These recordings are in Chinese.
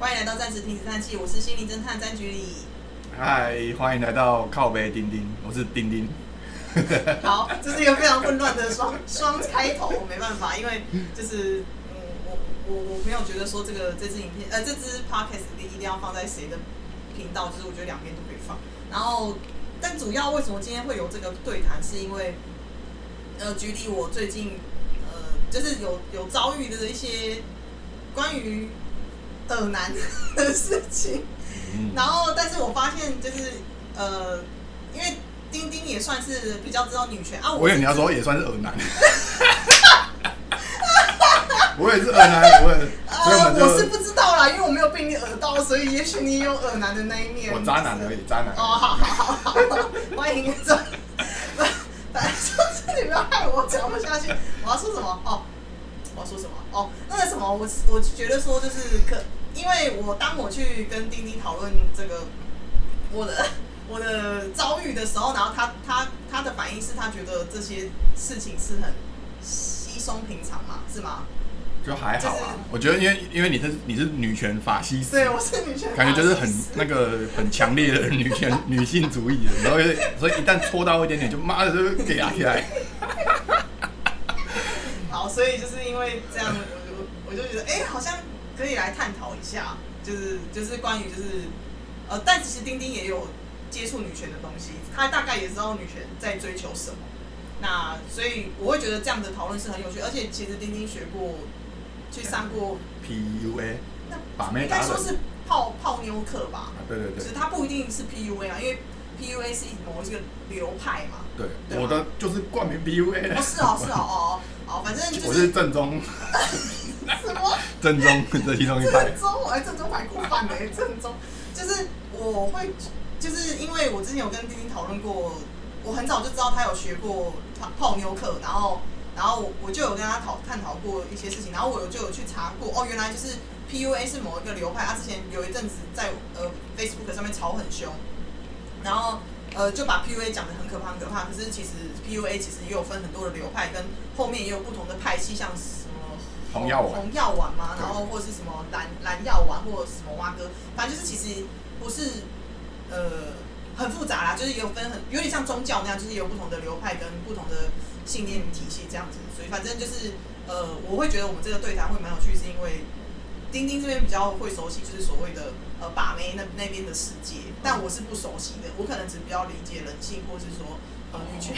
欢迎来到暂时停止叹气，我是心灵侦探詹局里。嗨，欢迎来到靠背钉钉，我是钉钉。好，这是一个非常混乱的双双开头，没办法，因为就是嗯，我我我没有觉得说这个这支影片呃这支 podcast 一定要放在谁的频道，就是我觉得两边都可以放。然后，但主要为什么今天会有这个对谈，是因为呃，局里我最近呃就是有有遭遇的一些关于耳男 的事情。嗯，然后，但是我发现就是呃，因为丁丁也算是比较知道女权啊，我以为你要说也算是耳男。我也是耳男，我也，呃，我是不知道啦，因为我没有被你耳到，所以也许你也有耳男的那一面。我渣男而已，渣男。哦，好好好好，欢迎这，反正就是你不要害我讲不下去。我要说什么？哦，我要说什么？哦，那个什么，我我觉得说就是可，因为我当我去跟丁丁讨论这个我的 我的遭遇的时候，然后他他他的反应是他觉得这些事情是很稀松平常嘛，是吗？就还好就是啊。我觉得因为因为你是你是女权法西斯，对，我是女权，感觉就是很那个很强烈的女权 女性主义的，然后所以一旦戳到一点点，就妈的就给压起来。好，所以就是因为这样，我就我就觉得，哎、好像可以来探讨一下，就是就是关于就是呃，但其实丁丁也有接触女权的东西，他大概也知道女权在追求什么。那所以我会觉得这样的讨论是很有趣，而且其实丁丁学过，去上过，PUA 那把妹应该说是泡泡妞课吧，啊，对对对。就是它不一定是 PUA 啊，因为 PUA 是某一个流派嘛。对，对啊。我的就是冠名 PUA 哦，是哦，是哦，哦，哦，反正就我是是正宗 什么？正宗这其中一派正。宗，我还正宗排骨饭呢，正宗。就是我会，就是因为我之前有跟丁丁讨论过，我很早就知道他有学过泡泡妞课，然后，然后我我就有跟他讨探讨过一些事情，然后我就有去查过，哦，原来就是 PUA 是某一个流派，他之前有一阵子在呃 Facebook 上面吵很凶，然后呃就把 PUA 讲的很可怕很可怕，可是其实 PUA 其实也有分很多的流派，跟后面也有不同的派系，像红药丸。红药丸嘛，然后或是什么蓝蓝药丸或者什么蛙哥，反正就是其实不是呃很复杂啦，就是也有分很有点像宗教那样，就是有不同的流派跟不同的信念体系这样子，所以反正就是呃我会觉得我们这个对谈会蛮有趣，是因为丁丁这边比较会熟悉，就是所谓的呃把妹那那边的世界，但我是不熟悉的，我可能只比较理解人性，或是说呃女权、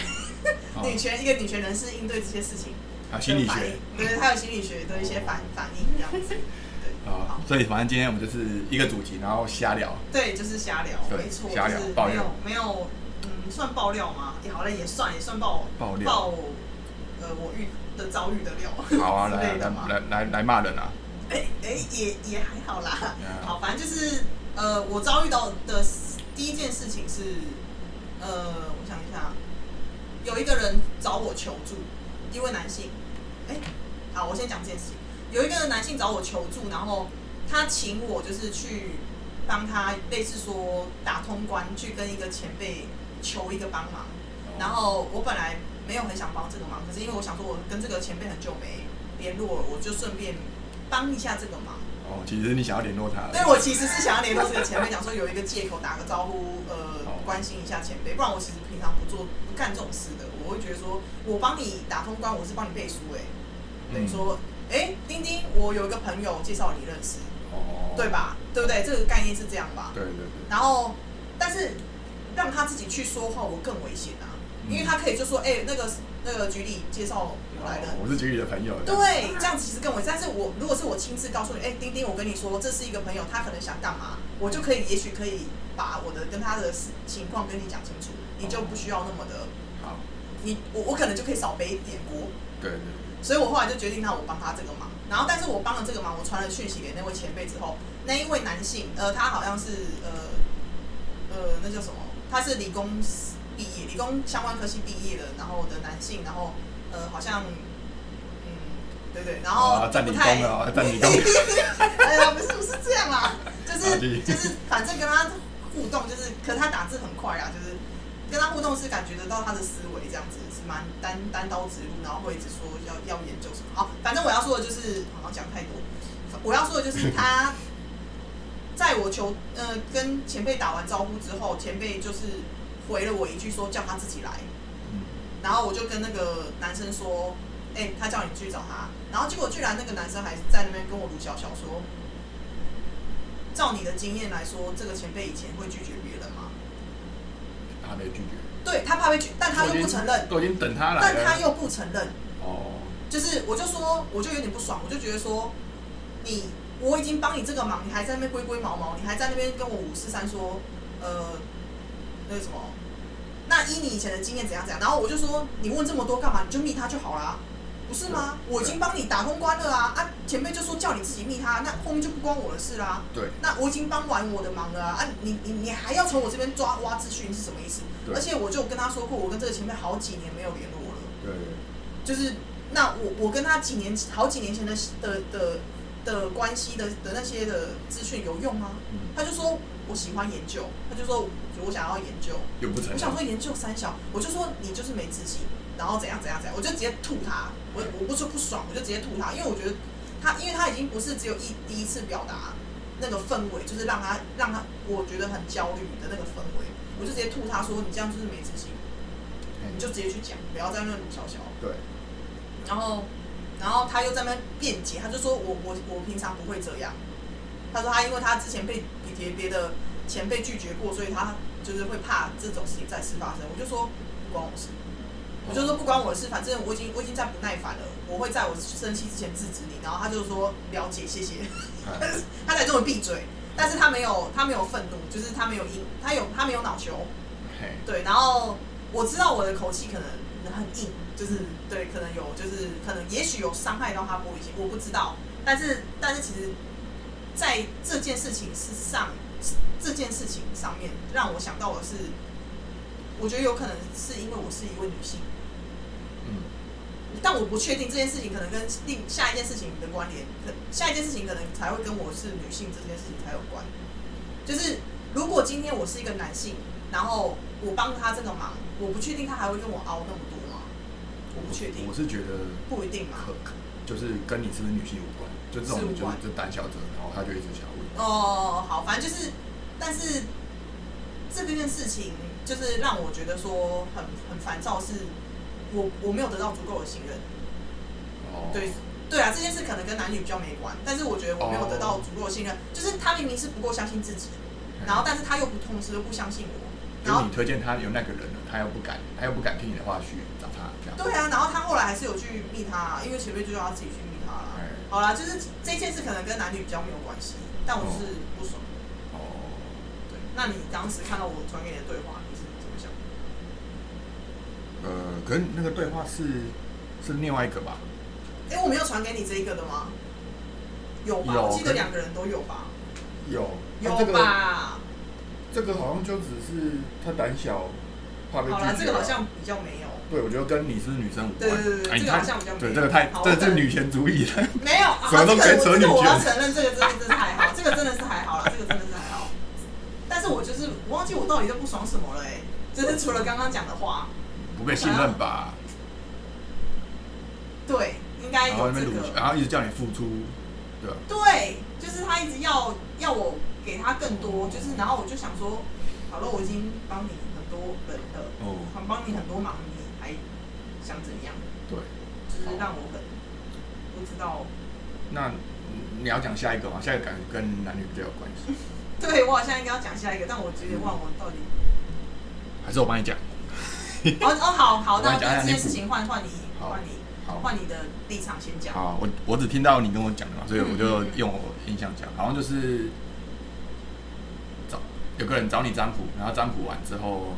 哦。女权一个女权人士应对这些事情啊，心理学对，还有心理学的一些反反应这样子，对，啊，所以反正今天我们就是一个主题，然后瞎聊。对，就是瞎聊，没错，瞎聊爆料没有没有，嗯，算爆料吗？也好了，也算也算爆爆料爆呃我遇的遭遇的料，好啊，来来。来来来骂人啊！哎哎，也也还好啦。好，反正就是呃，我遭遇到的第一件事情是，呃，我想一下，有一个人找我求助，一位男性。哎，好，我先讲这件事情。有一个男性找我求助，然后他请我就是去帮他，类似说打通关，去跟一个前辈求一个帮忙。然后我本来没有很想帮这个忙，可是因为我想说，我跟这个前辈很久没联络了，我就顺便帮一下这个忙。哦，其实你想要联络他，对，我其实是想要联络这个前辈，讲说有一个借口打个招呼，呃哦，关心一下前辈，不然我其实平常不做不干这种事的。我会觉得说，我帮你打通关，我是帮你背书、欸，哎，等于嗯说，哎、丁丁，我有一个朋友介绍你认识，哦，对？吧？对不对？这个概念是这样吧？对对对，然后，但是让他自己去说话，我更危险啊，因为他可以就说，哎、那个那个局里介绍我来的，哦我是局里的朋友。对，这样其实更危险。但是我如果是我亲自告诉你，哎、丁丁，我跟你说，这是一个朋友，他可能想干嘛，我就可以，也许可以把我的跟他的事情况跟你讲清楚，你就不需要那么的，好，你我我可能就可以少背一点锅。对对所以我后来就决定，那我帮他这个忙。然后，但是我帮了这个忙，我传了讯息给那位前辈之后，那一位男性，呃，他好像是呃呃，那叫什么？他是理工毕业，理工相关科系毕业的，然后的男性，然后呃，好像嗯，对对，然后啊，占理不太工了，占理工。哎呀，不是不是这样啦，就是就是反正跟他互动，就是可是他打字很快啊，就是跟他互动是感觉得到他的思维这样子，是蛮单单刀直入，然后会一直说要要研究什么。好，反正我要说的就是，好像讲太多，我要说的就是他 在我求呃跟前辈打完招呼之后，前辈就是回了我一句说叫他自己来，嗯，然后我就跟那个男生说，哎、他叫你去找他，然后结果居然那个男生还在那边跟我卢小小说，照你的经验来说，这个前辈以前会拒绝别人吗？他没拒绝，对他怕被拒，但他又不承认，都已经等他来了，但他又不承认，哦，就是我就说，我就有点不爽，我就觉得说，你我已经帮你这个忙，你还在那边龟龟毛毛，你还在那边跟我五四三说，呃，那个什么，那依你以前的经验怎样怎样，然后我就说，你问这么多干嘛？你就密他就好啦，不是吗？我已经帮你打通关了啊！啊，前辈就说叫你自己密他，那后面就不关我的事啦。对，那我已经帮完我的忙了啊！啊你你你还要从我这边抓挖资讯是什么意思？对而且我就跟他说过，我跟这个前辈好几年没有联络了。对，就是那我我跟他几年好几年前的的的的关系的的那些的资讯有用吗？嗯，他就说我喜欢研究，他就说我想要研究，又不承认我想，说研究三小，我就说你就是没自信，然后怎样怎样怎样，我就直接吐他，我我不说不爽，我就直接吐他，因为我觉得他因为他已经不是只有一第一次表达那个氛围，就是让他让他我觉得很焦虑的那个氛围，我就直接吐他说你这样就是没自信，你就直接去讲，不要在那鲁小小。对，然后，然后他又在那辩解，他就说我我我平常不会这样。他说他因为他之前被别别的前辈拒绝过，所以他就是会怕这种事情再次发生。我就说不关我事，我就说不关我的事，反正我已经我已经在不耐烦了，我会在我生气之前制止你。然后他就说了解，谢谢，哎 他才这么闭嘴。但是他没有他没有愤怒，就是他没有硬，他有他没有恼羞。嘿，对，然后我知道我的口气可能很硬，就是对，可能有就是可能也许有伤害到他玻璃心，我不知道。但是但是其实，在这件事情是上这件事情上面，让我想到的是，我觉得有可能是因为我是一位女性，嗯，但我不确定这件事情可能跟另下一件事情的关联，可下一件事情可能才会跟我是女性这件事情才有关。就是如果今天我是一个男性，然后我帮他这个忙，我不确定他还会跟我熬那么多吗？我不确定我，是觉得不一定嘛。就是跟你是不是女性无关，就这种就是就胆小者，然后他就一直想问，哦，好，反正就是，但是这个件事情就是让我觉得说很很烦躁，是我我没有得到足够的信任。哦，对对啊，这件事可能跟男女比较没关，但是我觉得我没有得到足够的信任，就是他明明是不够相信自己，然后但是他又不同时又不相信我，然后你推荐他有那个人了，他又不敢，他又不敢听你的话去找他，这样，对啊，然后他后来还是有去密他、因为前面就叫他自己去密他好啦，就是这件事可能跟男女比较没有关系，但我是不爽。哦，对，那你当时看到我传给你的对话？呃，可能那个对话是是另外一个吧？哎、我没有传给你这一个的吗？有吧？有我记得两个人都有吧？有，有这个吧？这个好像就只是他胆小，怕被拒绝、好啦，这个好像比较没有。对，我觉得跟你是女生无关。对对对对这个好像比较没有对，这个太这这女权主义了。没有，啊什么都可以扯女这个我要承认，这个真的真的还好，这个真的是还好了，这个真的是还好。但是我就是我忘记我到底在不爽什么了哎、就是除了刚刚讲的话，不被信任吧？对，应该然后有。然后一直叫你付出，对吧？对，就是他一直要要我给他更多，就是然后我就想说，好了，我已经帮你很多人了，哦很帮你很多忙，你还想怎样？对，就是让我很不知道。那你要讲下一个吗？下一个感觉跟男女比较有关系，对我好像应该要讲下一个，但我直接忘我到底。还是我帮你讲？哦哦，好好，那这件事情换换你好。换你好换你的立场先讲。好，我我只听到你跟我讲的嘛，所以我就用我印象讲，好像就是找有个人找你占卜，然后占卜完之后，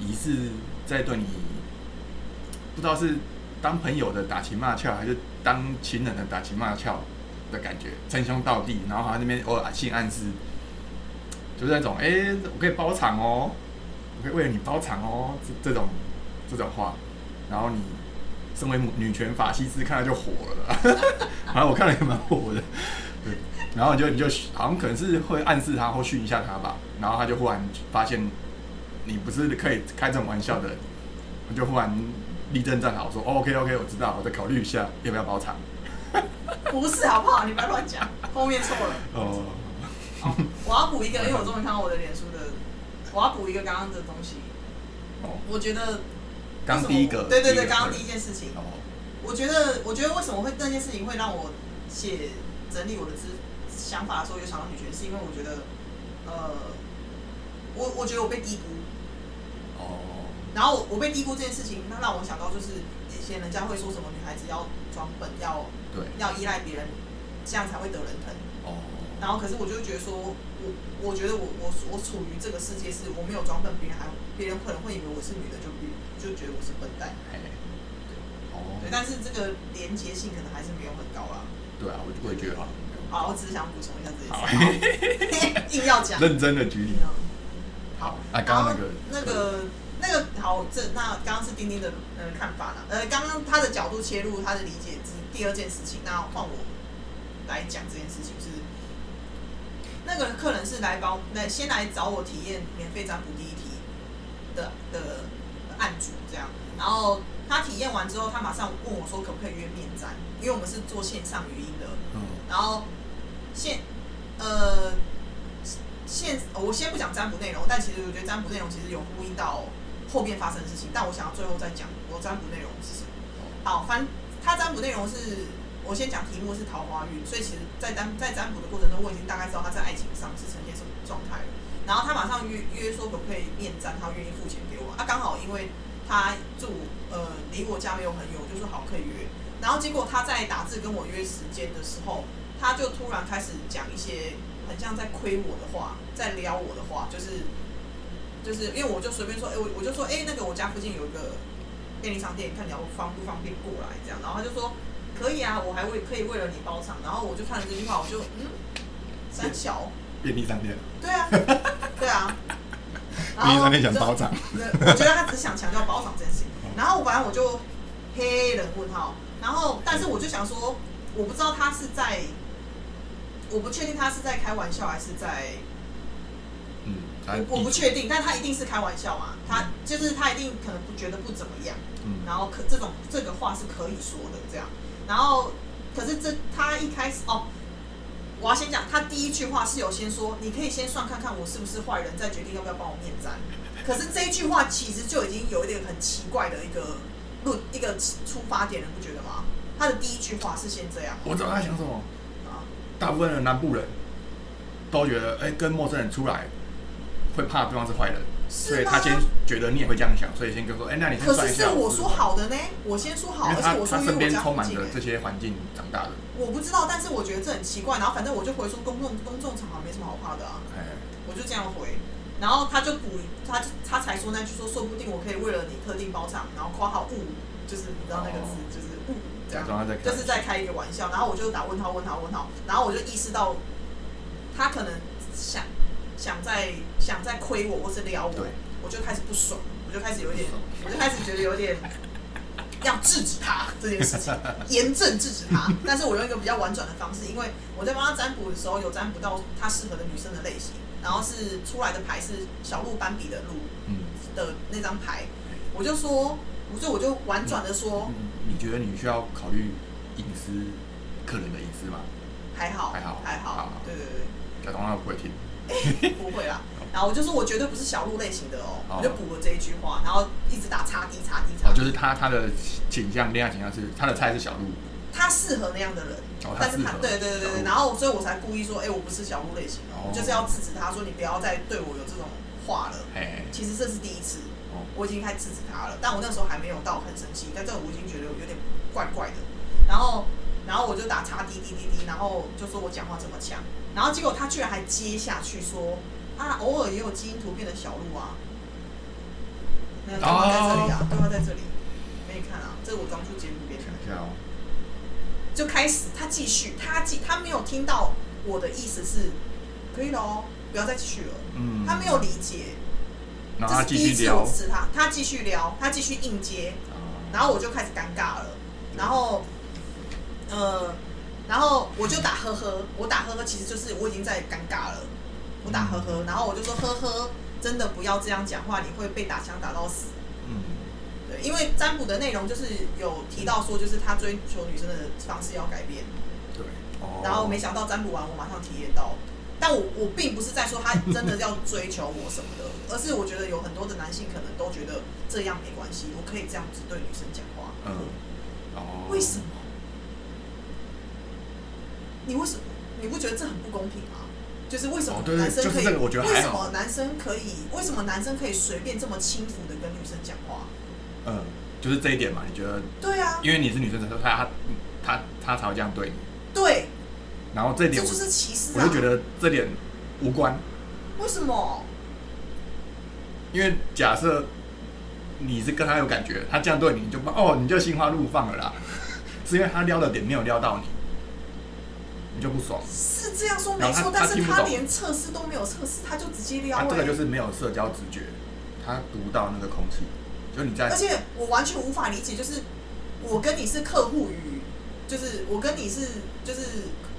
疑似在对你不知道是当朋友的打情骂俏，还是当情人的打情骂俏的感觉，称兄道弟，然后好像那边偶尔性暗示，就是那种哎、我可以包场哦，我可以为了你包场哦，这这种这种话，然后你身为母女权法西斯，看了就火了。啦，反正我看了也蛮火的，对，然后你就你就好像可能是会暗示他或训一下他吧，然后他就忽然发现你不是可以开这种玩笑的人，我就忽然立正站好说、哦、OK OK 我知道，我再考虑一下要不要包场。不是好不好？你不要乱讲，后面错了。哦，好，我要补一个，因为我终于看到我的脸书的，我要补一个刚刚的东西。哦，我觉得刚第一个，对对对，刚刚第一件事情，哦，我觉得，我觉得为什么会这件事情会让我写整理我的知想法的时候有想到女权，是因为我觉得，呃，我我觉得我被低估，哦，然后我我被低估这件事情，那让我想到就是以前人家会说什么女孩子要装笨，要对，要依赖别人，这样才会得人疼。哦，然后可是我就觉得说，我我觉得我我我处于这个世界是我没有装笨，别人还别人可能会以为我是女的，就比就觉得我是笨蛋。对，哦对，，但是这个连结性可能还是没有很高啦。对啊，我我也觉得好像没有好，我只是想补充一下这件好事。好 硬要讲。认真的举例，好，啊刚刚那个那个那个好，这那刚刚是丁丁的呃看法啦，呃，刚刚他的角度切入，他的理解是第二件事情，那换我来讲这件事情是，那个客人是来帮来先来找我体验免费占卜第一题的的案主这样，然后他体验完之后，他马上问我说可不可以约面占，因为我们是做线上语音的，嗯，然后线呃线我先不讲占卜内容，但其实我觉得占卜内容其实有呼应到后面发生的事情，但我想要最后再讲我占卜内容是什么。好，反他占卜内容是我先讲题目是桃花运，所以其实在占在占卜的过程中，我已经大概知道他在爱情上是呈现什么状态了。然后他马上约约说可不可以面占，他愿意付钱给我。啊，刚好因为他住呃离我家没有很远，我就说好可以约。然后结果他在打字跟我约时间的时候，他就突然开始讲一些很像在亏我的话，在撩我的话，就是就是因为我就随便说，哎、我我就说，哎、那个我家附近有一个便利商店，看你要方不方便过来这样。然后他就说可以啊，我还为可以为了你包场。然后我就看了这句话，我就嗯，三小，便利商店，对啊，对啊。便利商店想包场，对，我觉得他只想强调包场这件事情。然后反正我就黑人问号，然后但是我就想说，我不知道他是在，我不确定他是在开玩笑还是在，嗯，我我不确定，但他一定是开玩笑嘛，他就是他一定可能不觉得不怎么样，嗯，然后可这种这个话是可以说的这样，然后可是这他一开始哦。我要先讲，他第一句话是有先说，你可以先算看看我是不是坏人，再决定要不要帮我面占。可是这一句话其实就已经有一点很奇怪的一个论一个出发点了，不觉得吗？他的第一句话是先这样我知道他想什么。啊，大部分的南部人都觉得，哎、跟陌生人出来会怕对方是坏人，所以是他先觉得你也会这样想，所以先跟说，哎、那你先可算一下。是是我说，好的呢，我先说好，而且我说他身边因为我家充满着附近欸这些环境长大的，我不知道，但是我觉得这很奇怪。然后反正我就回说公众公众场合没什么好怕的啊，哎，我就这样回。然后他就补他他才说那句说，说不定我可以为了你特定包场，然后括号误，就是你知道那个字、哦就是误这样假。装他在就是在开一个玩笑，然后我就打问号问号问号，然后我就意识到他可能想想再想再亏我或是撩我，我就开始不爽，我就开始有点，我就开始觉得有点 要制止他这件事情，严正制止他。但是我用一个比较婉转的方式，因为我在帮他占卜的时候有占卜到他适合的女生的类型，然后是出来的牌是小鹿斑比的鹿嗯，的那张牌，我就说，我就我就婉转的说。嗯你觉得你需要考虑隐私客人的隐私吗？还好，还好。还好好，对对对。假装他不会听，不会啦。然后我就说我绝对不是小鹿类型的哦，哦我就补了这一句话，然后一直打叉 D 叉 D 叉哦，就是他他的倾向恋爱倾向是他的菜是小鹿，他适合那样的人，但是他对对对然后所以我才故意说，哎，我不是小鹿类型哦哦，就是要制止他说你不要再对我有这种话了。嘿，其实这是第一次，哦，我已经开始制止他了，但我那时候还没有到很生气，但这种我已经觉得有点怪怪的。然后，然后我就打叉滴滴滴滴，然后就说我讲话这么强，然后结果他居然还接下去说啊，偶尔也有基因突变的小鹿啊。那对话在这里啊，对话在这里，给你看啊，这是我装出节目给你看。一下哦，就开始他继续，他继他没有听到我的意思是可以了哦，不要再继续了。嗯，他没有理解，然后他这是第一次继续聊。我，他，他继续聊，他继续应接，啊然后我就开始尴尬了，然后，呃，然后我就打呵呵，我打呵呵其实就是我已经在尴尬了，我打呵呵，然后我就说呵呵，真的不要这样讲话，你会被打枪打到死。嗯，对，因为占卜的内容就是有提到说，就是他追求女生的方式要改变，对，哦，然后没想到占卜完，我马上体验到。但我我并不是在说他真的要追求我什么的，而是我觉得有很多的男性可能都觉得这样没关系，我可以这样子对女生讲话。嗯，哦，为什么？你为什么？你不觉得这很不公平吗？就是为什么男生可以？就是这个我觉得为什么男生可以？为什么男生可以随便这么轻浮的跟女生讲话？嗯，就是这一点嘛，你觉得，对啊，因为你是女生，他他他他才会这样对你，对，然后这点我这就是歧视啊！我就觉得这点无关，为什么？因为假设你是跟他有感觉，他这样对你，你就哦，你就心花怒放了啦，是因为他撩的点没有撩到你，你就不爽。是这样说没错，但是他连测试都没有测试，他就直接撩、欸。他这个就是没有社交直觉，他读到那个空气，就你在而且我完全无法理解，就是我跟你是客户与，就是我跟你是就是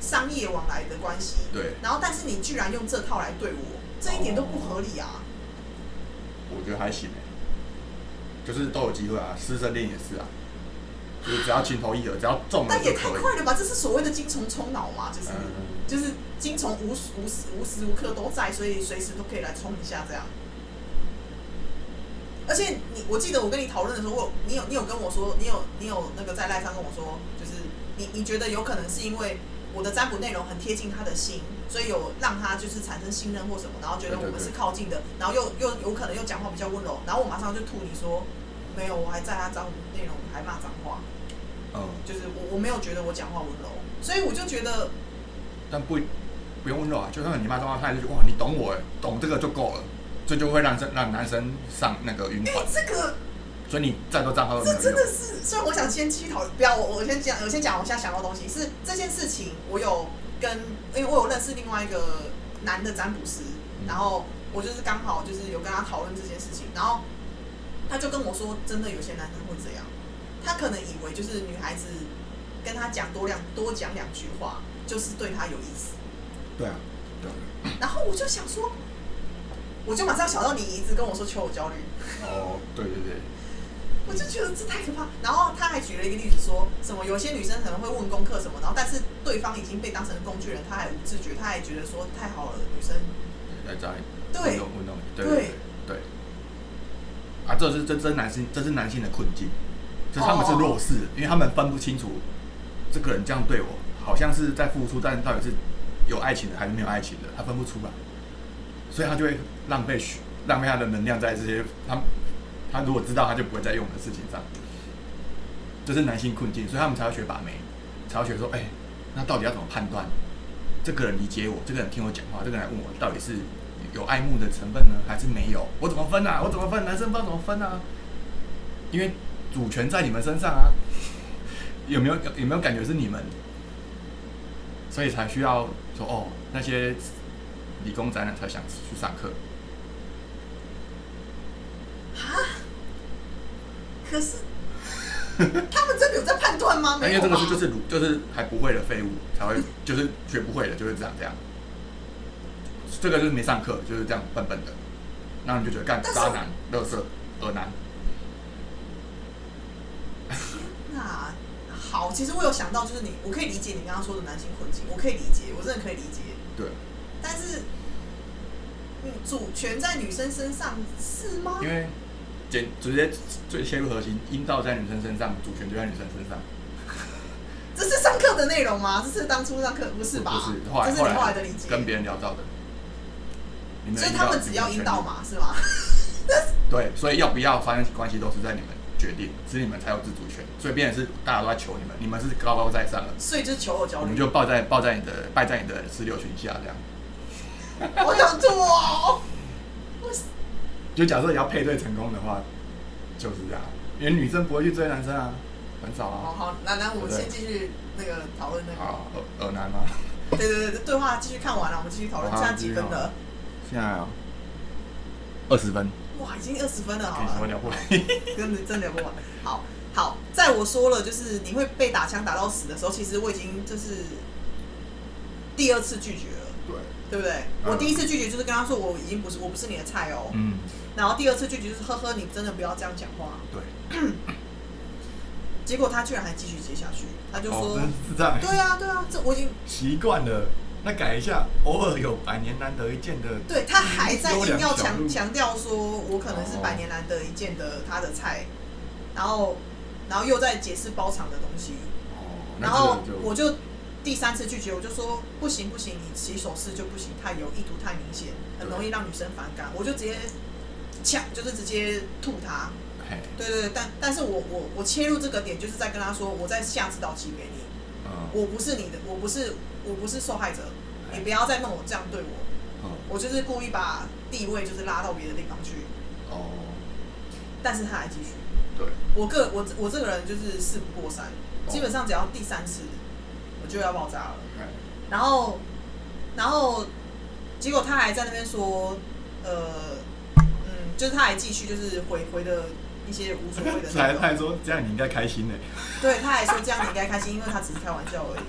商业往来的关系，对，然后但是你居然用这套来对我，这一点都不合理啊！我觉得还行欸就是都有机会啊，师生恋也是啊，就是只要情投意合，只要中了但也。太快了吧！这是所谓的精虫充脑嘛，就是、嗯就是精虫无时无时无时无刻都在，所以随时都可以来冲一下这样。而且你，我记得我跟你讨论的时候，我你有你有跟我说，你有你有那个在赖上跟我说，就是你你觉得有可能是因为我的占卜内容很贴近他的心，所以有让他就是产生信任或什么，然后觉得我们是靠近的，然后又又有可能又讲话比较温柔，然后我马上就吐你说没有，我还在他占卜内容还骂脏话，嗯，就是我我没有觉得我讲话温柔，所以我就觉得但不不用温柔啊，就算你骂脏话，他还是觉得哇，你懂我哎，懂这个就够了，这就会让生让男生上那个晕哎、船，这个所以你再多账号都没这真的。是，虽然我想先继续讨论，不要我我先讲，我先讲我现在想到的东西是这件事情，我有跟，因为我有认识另外一个男的占卜师，然后我就是刚好就是有跟他讨论这件事情，然后他就跟我说，真的有些男生会这样，他可能以为就是女孩子跟他讲多两多讲两句话，就是对他有意思，对啊，对啊。然后我就想说，我就马上想到你一直跟我说求偶焦虑，哦，对对对，我就觉得这太可怕。然后他还举了一个例子说，什么有些女生可能会问功课什么，然后但是对方已经被当成工具人，他还无自觉，他还觉得说太好了，女生来找你对运动运动，对对对对。啊，这是这这是男性，这是男性的困境，就他们是弱势，因为他们分不清楚这个人这样对我，好像是在付出，但到底是有爱情的还是没有爱情的，他分不出来，所以他就会浪费许浪费他的能量在这些他他如果知道他就不会再用的事情上，这是男性困境，所以他们才要学把妹，才要学说，哎、那到底要怎么判断这个人理解我，这个人听我讲话，这个人来问我到底是有爱慕的成分呢，还是没有？我怎么分啊？我怎么分？男生不知道怎么分啊？因为 主权在你们身上啊，有没有有有没有感觉是你们？所以才需要说哦，那些理工宅男才想去上课。啊可是他们真的有在判断吗？那没有因为这个是就是就是还不会的废物才会就是学不会的就是这样这样，这个就是没上课就是这样笨笨的，然后你就觉得干渣男、垃圾、恶男，那好，其实我有想到，就是你，我可以理解你刚刚说的男性困境，我可以理解，我真的可以理解。对，但是，嗯，主权在女生身上是吗？因为简直接最切入核心，阴道在女生身上，主权就在女生身上，这是上课的内容吗？这是当初上课不是吧？不是后来这是你后来的理解。跟别人聊到的。所以他们只要阴道嘛，是吗？对，所以要不要发生关系都是在你们决定，是你们才有自主权。所以变成是大家都在求你们，你们是高高在上的，所以就是求偶焦虑。我们就抱在抱在你的拜在你的石榴裙下这样。我想吐哦。我就假设你要配对成功的话，就是这样，因为女生不会去追男生啊，很少啊。好好，那那我们先继续那个讨论那个。好，耳耳男吗？对对对，对话继续看完了，我们继续讨论。好现在几分的？现在啊，二十分，哇，已经二十分了，好了，聊不完？真的真聊不完。好好，在我说了就是你会被打枪打到死的时候，其实我已经就是第二次拒绝了，对，对不对？嗯我第一次拒绝就是跟他说我已经不是我不是你的菜哦，嗯，然后第二次拒绝就是呵呵，你真的不要这样讲话。对，结果他居然还继续接下去，他就哦，说，真是这样，对啊对啊，这我已经习惯了，那改一下，偶尔有百年难得一见的，对他还在硬要强强调说，我可能是百年难得一见的他的菜，然后然后又在解释包场的东西，哦，然后我就第三次拒绝，我就说不行不行，你起手势就不行，太有意图太明显，很容易让女生反感，我就直接呛，就是直接吐他。对对对，但但是我我我切入这个点，就是在跟他说，我在下指导棋给你，嗯，我不是你的，我不是我不是受害者，你不要再弄我这样对我，嗯，我就是故意把地位就是拉到别的地方去，哦，但是他还继续。对，我个我我这个人就是事不过三，哦。基本上只要第三次，我就要爆炸了。然后，然后结果他还在那边说，呃，嗯，就是他还继续就是回回的一些无所谓的 他还，他还说这样你应该开心呢，对，他还说这样你应该开心，因为他只是开玩笑而已。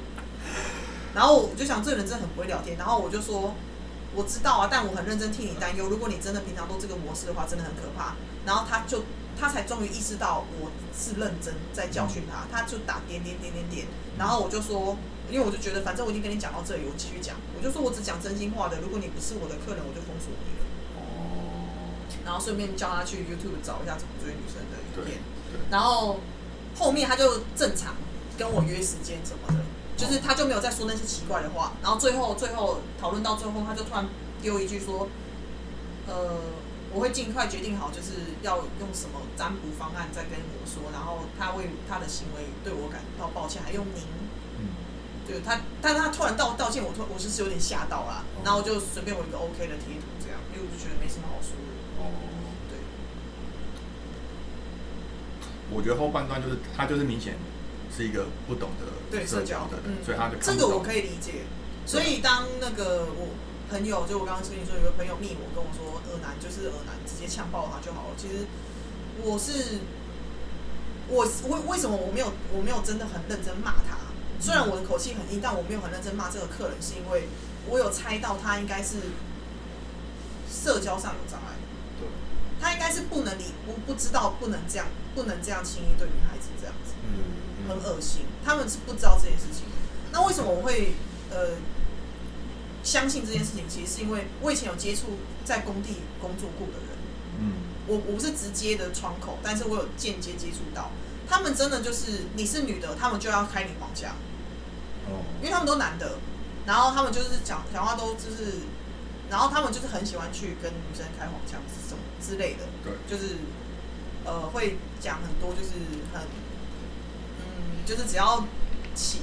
然后我就想这个人真的很不会聊天，然后我就说我知道啊，但我很认真替你担忧。如果你真的平常都这个模式的话，真的很可怕。然后他就他才终于意识到我是认真在教训他，他就打点点点点点。然后我就说，因为我就觉得反正我已经跟你讲到这里，我继续讲。我就说我只讲真心话的，如果你不是我的客人，我就封锁你了。哦，然后顺便叫他去 YouTube 找一下怎么追女生的影片。对，然后后面他就正常跟我约时间什么的，就是他就没有再说那些奇怪的话。然后最后最后讨论到最后，他就突然丢一句说：“呃，我会尽快决定好，就是要用什么占卜方案再跟我说。然后他为他的行为对我感到抱歉，还用您。嗯，对他，但是他突然道道歉，我突我就是有点吓到啦。哦然后我就随便我一个 OK 的贴图这样，因为我就觉得没什么好说的。哦，对，我觉得后半段就是他就是明显是一个不懂得对社交的人，嗯，所以他就这个我，可以理解。所以当那个我朋友，就我刚刚跟你说有个朋友密我跟我说耳男就是耳男，直接呛爆他就好了。其实我是我为为什么我没有我没有真的很认真骂他？虽然我的口气很硬，但我没有很认真骂这个客人，是因为我有猜到他应该是社交上有障碍。对，他应该是不能理不不知道不能这样不能这样轻易对女孩子这样子，嗯，很恶心。他们是不知道这件事情。那为什么我会呃相信这件事情？其实是因为我以前有接触在工地工作过的人，嗯，我我不是直接的窗口，但是我有间接接触到。他们真的就是你是女的，他们就要开你黄腔，哦，因为他们都男的，然后他们就是讲讲话都就是，然后他们就是很喜欢去跟女生开黄腔什么之类的。对，就是呃会讲很多，就是很嗯，就是只要喜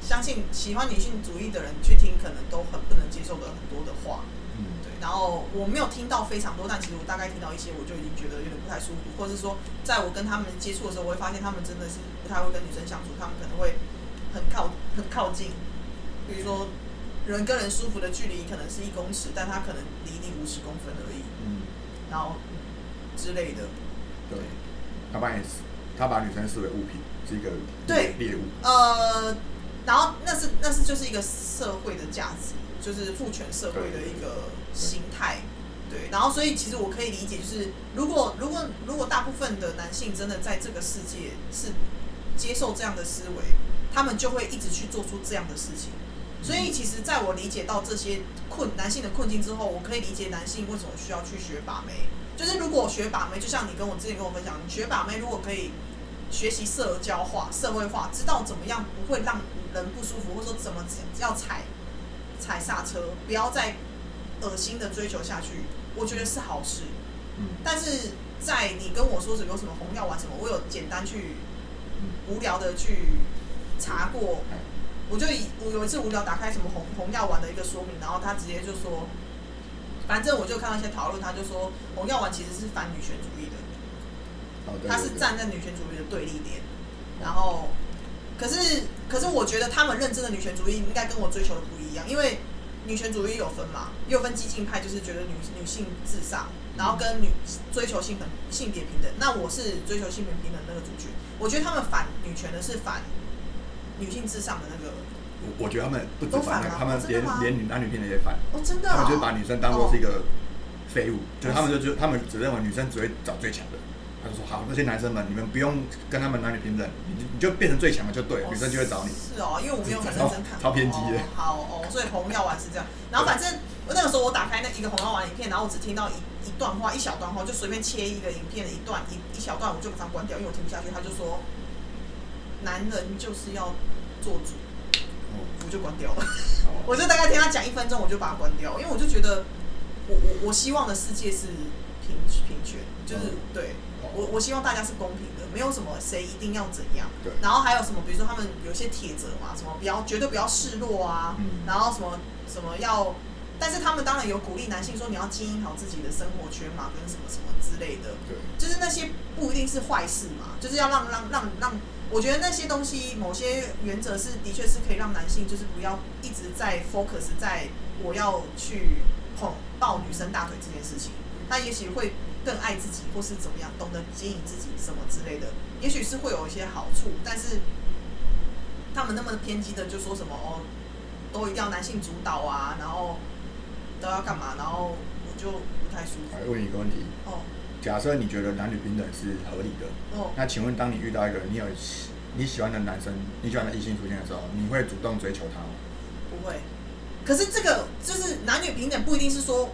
相信喜欢女性主义的人去听，可能都很不能接受的很多的话。嗯，对，然后我没有听到非常多，但其实我大概听到一些，我就已经觉得有点不太舒服，或者是说，在我跟他们接触的时候，我会发现他们真的是不太会跟女生相处，他们可能会很靠很靠近，比如说人跟人舒服的距离可能是一公尺，但他可能离你五十公分而已，嗯，然后之类的。对，他把你他把女生视为物品，是一个对猎物，呃，然后那是那是就是一个社会的价值，就是父权社会的一个形态。对，然后所以其实我可以理解，就是如果如果如果大部分的男性真的在这个世界是接受这样的思维，他们就会一直去做出这样的事情。所以其实，在我理解到这些困男性的困境之后，我可以理解男性为什么需要去学把妹。就是如果学把妹，就像你跟我之前跟我分享，学把妹如果可以学习社交化、社会化，知道怎么样不会让人不舒服，或者说怎么要踩踩刹车，不要再恶心的追求下去，我觉得是好事。嗯但是在你跟我说是有什么红药丸什么，我有简单去，无聊的去查过，我就以我有一次无聊打开什么红红药丸的一个说明，然后他直接就说，反正我就看到一些讨论，他就说红药丸其实是反女权主义的，哦对他是站在女权主义的对立点，然后，可是可是我觉得他们认真的女权主义应该跟我追求的不一样，因为女权主义有分嘛，又分激进派，就是觉得女女性至上，然后跟女追求性平性别平等。那我是追求性别平等那个主角，我觉得他们反女权的是反女性至上的那个，我我觉得他们不止都反那个，他们连连女男女平等也反，哦，真的、哦，他们就把女生当做是一个废物，哦就是他们就就他们只认为女生只会找最强的，他就说好，那些男生们，你们不用跟他们男女平等，你就你就变成最强的就对女生就会找你。是哦，因为我没有很认真看。超超偏激的哦好哦，所以红药丸是这样。然后反正那个时候我打开那一个红药丸影片，然后我只听到一一段话，一小段话，就随便切一个影片的一段一一小段，我就把它关掉，因为我听不下去。他就说，男人就是要做主，哦我就关掉了。哦 我就大概听他讲一分钟，我就把它关掉，因为我就觉得，我我我希望的世界是平平权，就是、嗯对哦我我希望大家是公平的，没有什么谁一定要怎样。对然后还有什么，比如说他们有一些铁则嘛，什么不要绝对不要示弱啊，嗯然后什么什么要，但是他们当然有鼓励男性说你要经营好自己的生活圈嘛，跟什么什么之类的。对，就是那些不一定是坏事嘛，就是要让让让让，我觉得那些东西某些原则是的确是可以让男性就是不要一直在 focus 在我要去捧抱女生大腿这件事情，他也许会更爱自己或是怎么样，懂得经营自己什么之类的，也许是会有一些好处，但是他们那么偏激的就说什么哦，都一定要男性主导啊，然后都要干嘛，然后我就不太舒服。来问一个问题：哦假设你觉得男女平等是合理的，哦。那请问当你遇到一个你有你喜欢的男生，你喜欢的异性出现的时候，你会主动追求他吗？不会。可是这个就是男女平等，不一定是说，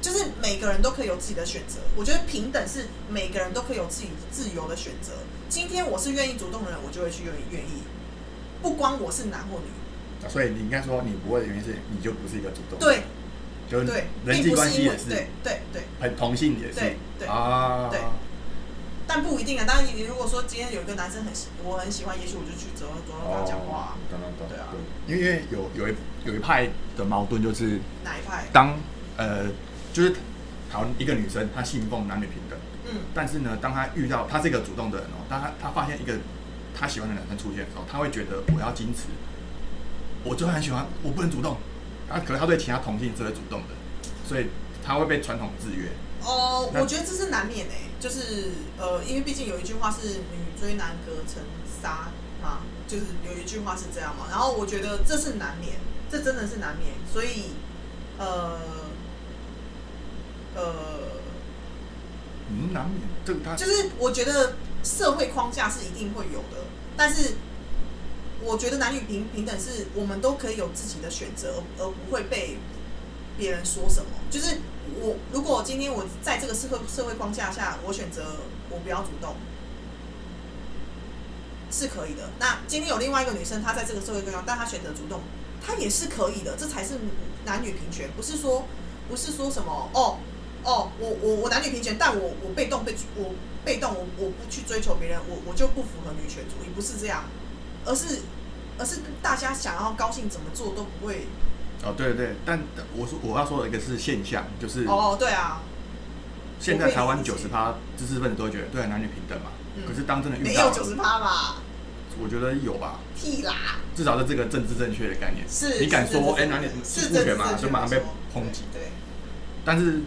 就是每个人都可以有自己的选择。我觉得平等是每个人都可以有自己自由的选择。今天我是愿意主动的人，我就会去愿意愿意，不光我是男或女。啊所以你应该说你不会的原因是你就不是一个主动，对就是对，人际并不关系也是，对对对，很同性也是，对对啊，对但不一定啊。当然，你如果说今天有一个男生很喜我很喜欢，也许我就去走走跟他讲话、哦，懂懂懂，对啊。因为因为有有一有一派的矛盾就是哪一派？当呃就是好一个女生她信奉男女平等，嗯。但是呢，当她遇到她是一个主动的人哦，当她她发现一个她喜欢的男生出现的时候，她会觉得我要矜持，我就很喜欢，我不能主动，啊，可能他对其他同性是会主动的，所以他会被传统制约。哦，那我觉得这是难免诶、就是呃，因为毕竟有一句话是“女追男隔层纱”嘛，就是有一句话是这样嘛。然后我觉得这是难免，这真的是难免。所以呃呃，嗯，难免这个他就是我觉得社会框架是一定会有的，但是我觉得男女平平等是我们都可以有自己的选择，而不会被别人说什么。就是我如果今天我在这个社会社会框架下，我选择我不要主动。是可以的。那今天有另外一个女生，她在这个社会框架，但她选择主动，她也是可以的。这才是男女平权，不是说不是说什么哦哦，我我我男女平权，但我我被动被我被动我我不去追求别人，我我就不符合女权主义，不是这样，而是而是大家想要高兴怎么做都不会。哦，对对，但我说我要说的一个是现象，就是哦，对啊，现在台湾九十趴知识分子都会觉得对男女平等嘛，嗯可是当真的遇到，没有九十趴吧？我觉得有吧，屁啦！至少是这个政治正确的概念。是你敢说哎、是男女是不权嘛，就马上被抨击。对，但是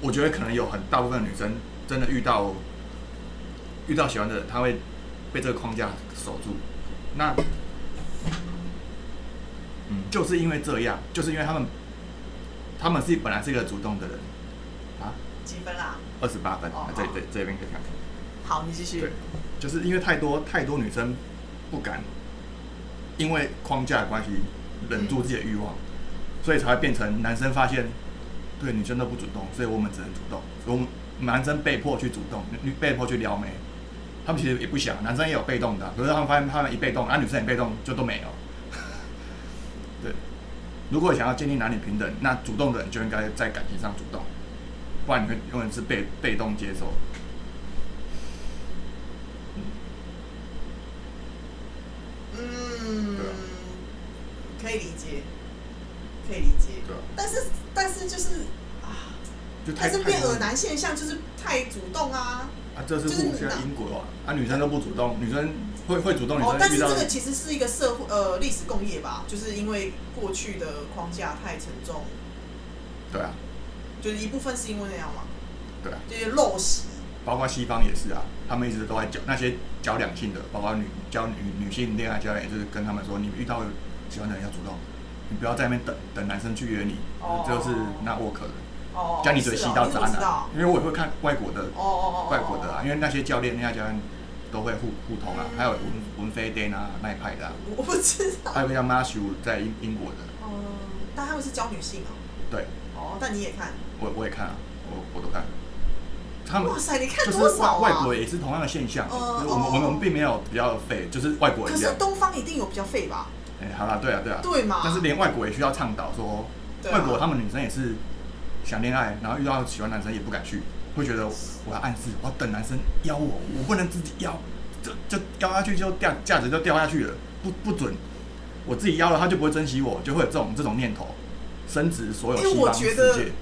我觉得可能有很大部分女生真的遇到遇到喜欢的人，她会被这个框架守住。那嗯，就是因为这样，就是因为他们他们是本来是一个主动的人啊，几分啦？二十八分，哦这这这边可以看。好，你继续对。，就是因为太多太多女生不敢，因为框架的关系忍住自己的欲望，所以才会变成男生发现，对女生都不主动，所以我们只能主动，所以我们男生被迫去主动，女被迫去撩妹，他们其实也不想，男生也有被动的啊，可是他们发现他们一被动，啊女生也被动，就都没有。对，如果想要建立男女平等，那主动的人就应该在感情上主动，不然你会永远是被被动接受。嗯对啊，可以理解，可以理解。对啊但是但是就是啊，就太但是变恶男现象就是太主动啊。啊，这是就是互相因果啊！啊，女生都不主动，女生会会主动，女哦，但是这个其实是一个社会呃历史共业吧，就是因为过去的框架太沉重，对啊，就是一部分是因为那样嘛，对啊，这些陋习。包括西方也是啊，他们一直都在教那些教两性的，包括女教女女性恋爱教练，也就是跟他们说，你遇到喜欢的人要主动，你不要在那边等等男生去约你，哦这就是那 work 的。哦，将你嘴吸到渣男。因为我也会看外国的哦哦哦，外国的啊，因为那些教练那些教练都会互互通啊，嗯还有文文飞 Dan 啊那一派的啊，我不知道。还有一个叫 Matthew 在英英国的，哦，但他们是教女性哦。对哦，但你也看。我我也看啊，我我都看。他们哇塞，你看就是多少啊？外外国也是同样的现象，嗯就是我们哦我们并没有比较废，就是外国可人一样。是东方一定有比较废吧？哎，好啦，对啊，对啊，对嘛但是连外国也需要倡导说，外国他们女生也是想恋爱，然后遇到喜欢男生也不敢去，会觉得我要暗示，我要等男生邀我，我不能自己邀，就就邀下去就掉价值就掉下去了，不不准，我自己邀了他就不会珍惜我，就会有这种这种念头，深植所有西方世我觉得界，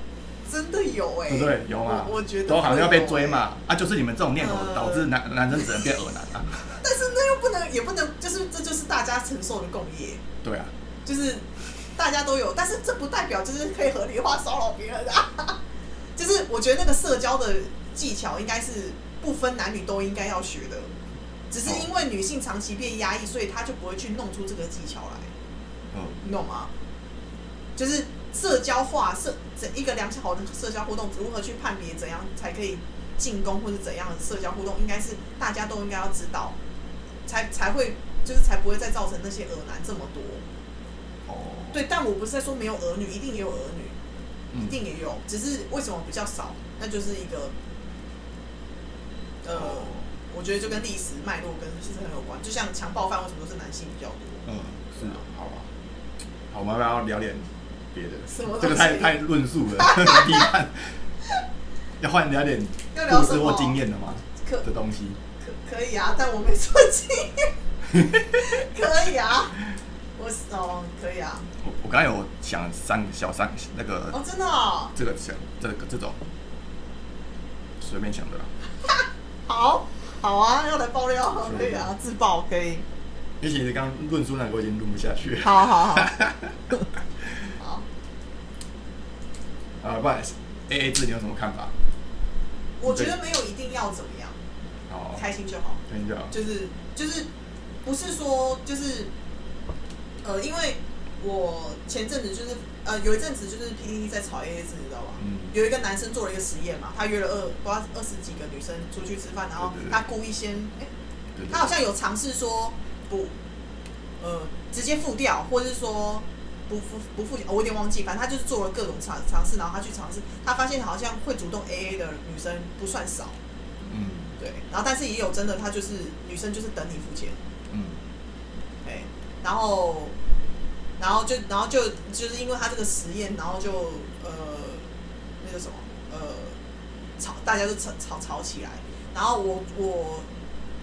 真的有哎、对不对？有吗？我我觉得都好像要被追。嘛，啊，就是你们这种念头呃导致男男生只能变恶男啊，但是那又不能，也不能，就是这就是大家承受的共业，对啊，就是大家都有，但是这不代表就是可以合理化骚扰别人啊。就是我觉得那个社交的技巧应该是不分男女都应该要学的，只是因为女性长期被压抑，所以她就不会去弄出这个技巧来。嗯，你懂吗？就是社交化社整一个良好的社交互动，如何去判别怎样才可以进攻或者怎样的社交互动，应该是大家都应该要知道，才才会就是才不会再造成那些恶男这么多。哦，对，但我不是在说没有儿女，一定也有儿女，一嗯，定也有，只是为什么比较少，那就是一个呃，哦我觉得就跟历史脉络跟其实很有关，就像强暴犯为什么都是男性比较多。嗯，是啊，好吧，好，我们要不要聊点别的？什么这个太太论述了，批判。要换聊点故事或经验的吗？可的东西。可可以啊，但我没说经验。可以啊，我哦，可以啊。我我刚才有想三个小三那个、哦，真的哦，这个想这个这种随便想的啦。好，好啊，要来爆料，可以啊，自爆可以。因为其实刚刚论述那个我已经录不下去了。好好好。好，啊，不好意思 A A 制你有什么看法？我觉得没有一定要怎么样，好，开心就好。开心就好。就是就是不是说就是呃，因为我前阵子就是呃有一阵子就是 PPT 在炒 AA 制，你知道吧？嗯有一个男生做了一个实验嘛，他约了二不知道二十几个女生出去吃饭，然后他故意先哎、他好像有尝试说不呃直接付掉，或者是说。不付不付钱、哦我有点忘记，反正他就是做了各种尝尝试，然后他去尝试，他发现好像会主动 AA 的女生不算少，嗯对，然后但是也有真的，他就是女生就是等你付钱，然后，然后就，然后就，就是因为他这个实验，然后就呃，那个什么，呃，吵，大家都吵吵吵起来。然后我我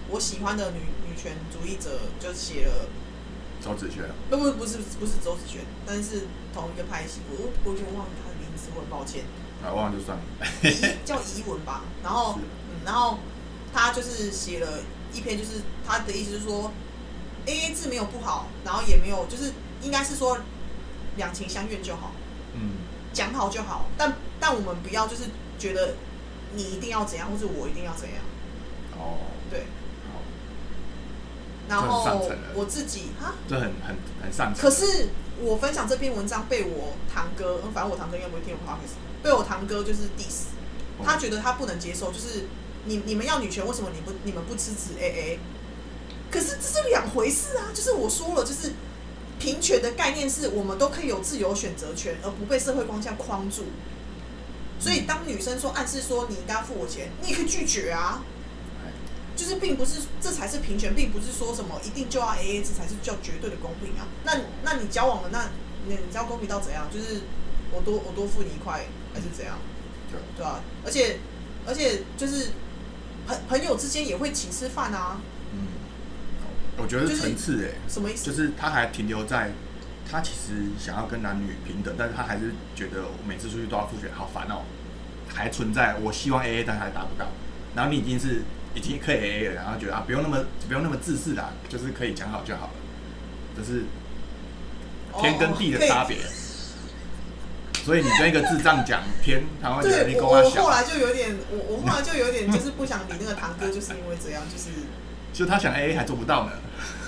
我喜欢的女女权主义者就写了，周子轩。不不不是不是周子轩，但是同一个派系，我我有点忘了他的名字，我很抱歉。啊，忘了就算了。叫怡文吧，然后嗯，然后他就是写了一篇，就是他的意思是说，A A 制没有不好，然后也没有就是应该是说两情相悦就好，嗯讲好就好，但但我们不要就是觉得你一定要怎样，或者我一定要怎样，哦，对，好，然这很上后层了我自己哈，这很很很上层。可是我分享这篇文章被我堂哥，嗯反正我堂哥应该不会听我 podcast，被我堂哥就是 diss。哦他觉得他不能接受，就是你你们要女权，为什么你不你们不支持 AA？可是这是两回事啊！就是我说了，就是平权的概念是我们都可以有自由选择权，而不被社会框架框住。所以当女生说暗示说你应该要付我钱，你也可以拒绝啊。哎就是并不是这才是平权，并不是说什么一定就要 AA 制才是叫绝对的公平啊。那那你交往了，那你你知道公平到怎样？就是我多我多付你一块，还是怎样？对对啊，而且而且就是朋朋友之间也会请吃饭啊，嗯，我觉得是层次哎，什么意思？就是他还停留在他其实想要跟男女平等，但是他还是觉得我每次出去都要付钱，好烦哦。还存在我希望 AA，但还达不到。然后你已经是已经可以 AA 了，然后觉得啊不用那么不用那么自私啦，就是可以讲好就好了，这是天跟地的差别。所以你跟一个智障讲天，他会觉得你，跟我小，我我后来就有点，我我后来就有点就是不想理那个堂哥，就是因为这样，就是 就他想 AA 还做不到呢。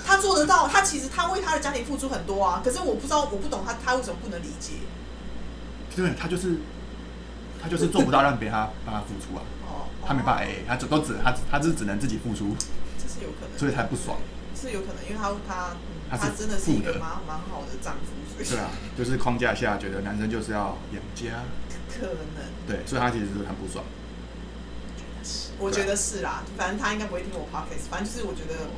他做得到，他其实他为他的家庭付出很多啊，可是我不知道，我不懂他他为什么不能理解。对，他就是他就是做不到让别人他帮他付出啊，哦，他没办法 AA，他只都只他他就是只能自己付出，这是有可能，所以才不爽。是有可能，因为他他嗯他他真的是一个蛮蛮好的丈夫，所以。对啊，就是框架下觉得男生就是要养家，可能。对，所以他其实是很不爽。我觉得是啦，反正他应该不会听我 podcast，反正就是我觉得，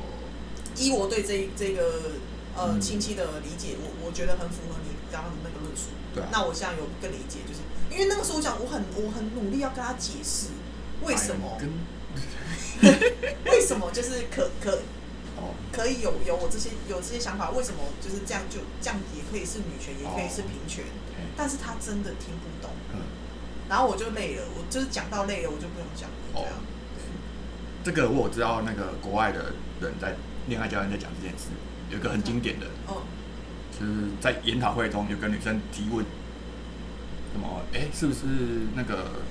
依我对这这个呃嗯。亲戚的理解，我我觉得很符合你刚刚的那个论述。对啊。那我现在有更理解，就是因为那个时候我讲，我很我很努力要跟他解释为什么跟 为什么就是可可哦。可以有有我这些有这些想法，为什么就是这样就这样也可以是女权，也可以是平权，嘿但是他真的听不懂，嗯，然后我就累了，我就是讲到累了，我就不想讲了，这样。这个我有知道，那个国外的人在恋爱教练在讲这件事，有一个很经典的，嗯就是在研讨会中有个女生提问，什么哎、是不是那个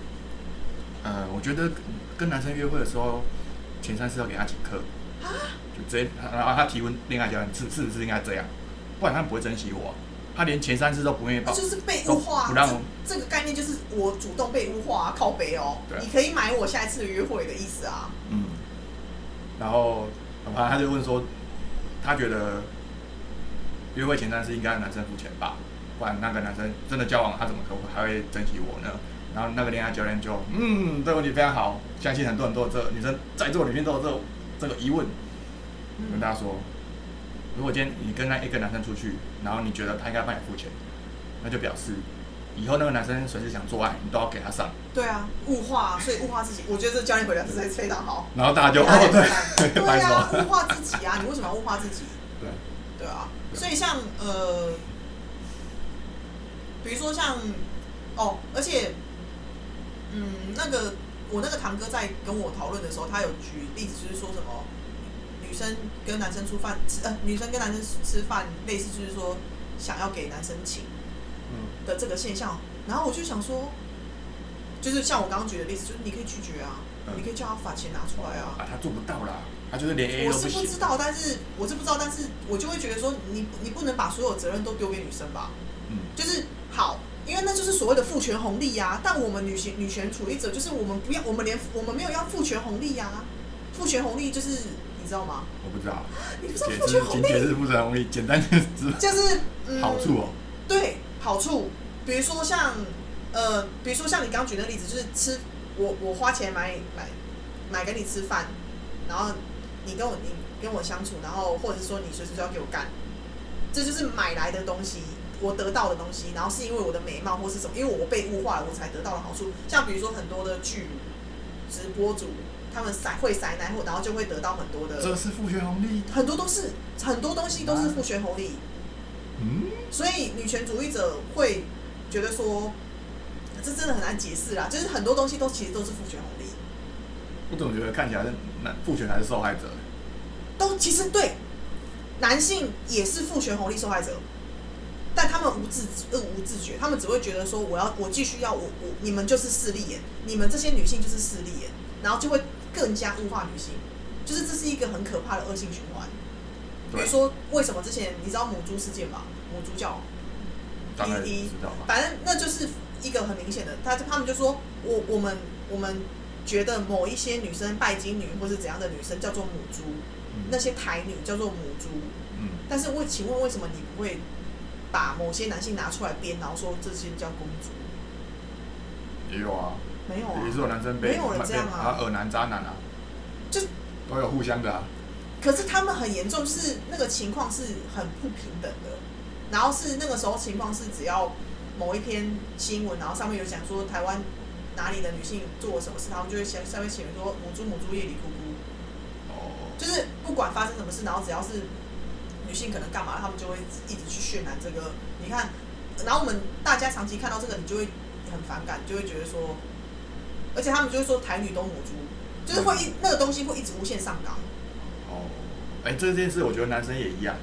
呃，我觉得跟男生约会的时候，前三次要给他请客，就直接，然后他提问恋爱教练是是不是应该这样，不然他不会珍惜我啊、他连前三次都不愿意报，就是被都物化，不让这这个概念就是我主动被物化、靠背哦对啊。你可以买我下一次约会的意思啊。嗯，然后反正他就问说，他觉得约会前三次应该男生付钱吧，不然那个男生真的交往，他怎么可还会珍惜我呢？然后那个恋爱教练就，嗯，这个问题非常好，相信很多人都有这女生在座里面都有这这个疑问，跟大家说，如果今天你跟那一个男生出去，然后你觉得他应该帮你付钱，那就表示以后那个男生随时想做爱，你都要给他上，对啊，物化，所以物化自己，我觉得这教练回答是非常好。然后大家就哦对，看对啊，物化自己啊，你为什么要物化自己？对。对啊，所以像呃，比如说像哦，而且嗯，那个我那个堂哥在跟我讨论的时候，他有举例子，就是说什么女生跟男生吃饭，吃呃，女生跟男生吃饭，类似就是说想要给男生请嗯，的这个现象，然后我就想说，就是像我刚刚举的例子，就是你可以拒绝啊，嗯你可以叫他把钱拿出来啊，啊，他做不到啦，他就是连 A。是不知道，但是我是不知道，但是我就会觉得说，你你不能把所有责任都丢给女生吧？嗯，就是好，因为那就是所谓的父权红利呀、但我们女性女权主义者就是我们不要，我们连我们没有要父权红利呀、父权红利就是你知道吗？我不知道，你不知道父权红利释请解释不是很容易，简单就是就是嗯好处哦。对好处，比如说像呃，比如说像你刚举的例子，就是吃我我花钱买买买给你吃饭，然后你跟我你跟我相处，然后或者是说你随时都要给我干，这就是买来的东西，我得到的东西，然后是因为我的美貌或是什么，因为我被物化了，我才得到了好处。像比如说很多的巨乳直播主，他们塞会塞奶，或然后就会得到很多的这是复权红利。很多都是很多东西都是复权红利。嗯，所以女权主义者会觉得说，这真的很难解释啦，就是很多东西都其实都是父权红利，我总觉得看起来是男父权还是受害者。都其实对，男性也是父权红利受害者，但他们无自呃无自觉，他们只会觉得说，我要我继续要我我你们就是势利眼，你们这些女性就是势利眼，然后就会更加物化女性，就是这是一个很可怕的恶性循环。比如，说，为什么之前你知道母猪事件吧？母猪教大概第一知道吧。反正那就是一个很明显的，他他们就说我我们我们觉得某一些女生拜金女或是怎样的女生叫做母猪，嗯那些台女叫做母猪，嗯，但是为请问为什么你不会把某些男性拿出来编，然后说这些叫公主？也有啊，没有啊也，是有男生被没有人这样啊被然后恶男渣男啊，就都有互相的啊。可是他们很严重，就是那个情况是很不平等的。然后是那个时候情况是，只要某一篇新闻，然后上面有讲说台湾哪里的女性做了什么事，他们就会写上面写说母猪母猪夜里哭哭，哦，就是不管发生什么事，然后只要是女性可能干嘛，他们就会一直去渲染这个。你看，然后我们大家长期看到这个，你就会很反感，就会觉得说，而且他们就会说台女都母猪，就是会一那个东西会一直无限上纲，哦，哎，这件事我觉得男生也一样，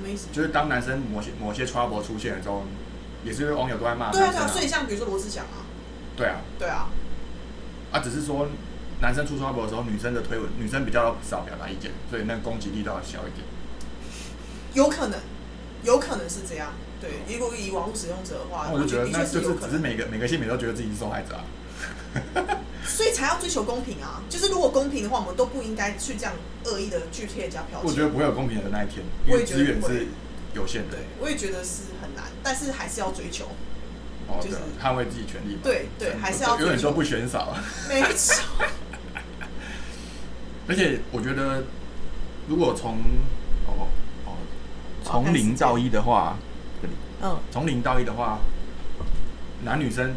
什么意思？就是当男生某些某些 trouble 出现的时候，也是网友都在骂对啊对啊，所以像比如说罗志祥啊，对啊，对啊，啊，只是说男生出 trouble 的时候，女生的推文，女生比较少表达意见，所以那个攻击力都要小一点。有可能，有可能是这样。对，如果以网络使用者的话，那我就觉得的那就是。只是每个每个性别都觉得自己是受害者啊。所以才要追求公平啊！就是如果公平的话，我们都不应该去这样恶意的去贴人家标签。我觉得不会有公平的那一天，因为资源是有限的对。，我也觉得是很难，但是还是要追求。哦，就是，捍卫自己权利嘛。对对还是要永远都不嫌少。没错，而且我觉得，如果从哦哦从零到一的话，这里嗯，从零到一的话，男女生一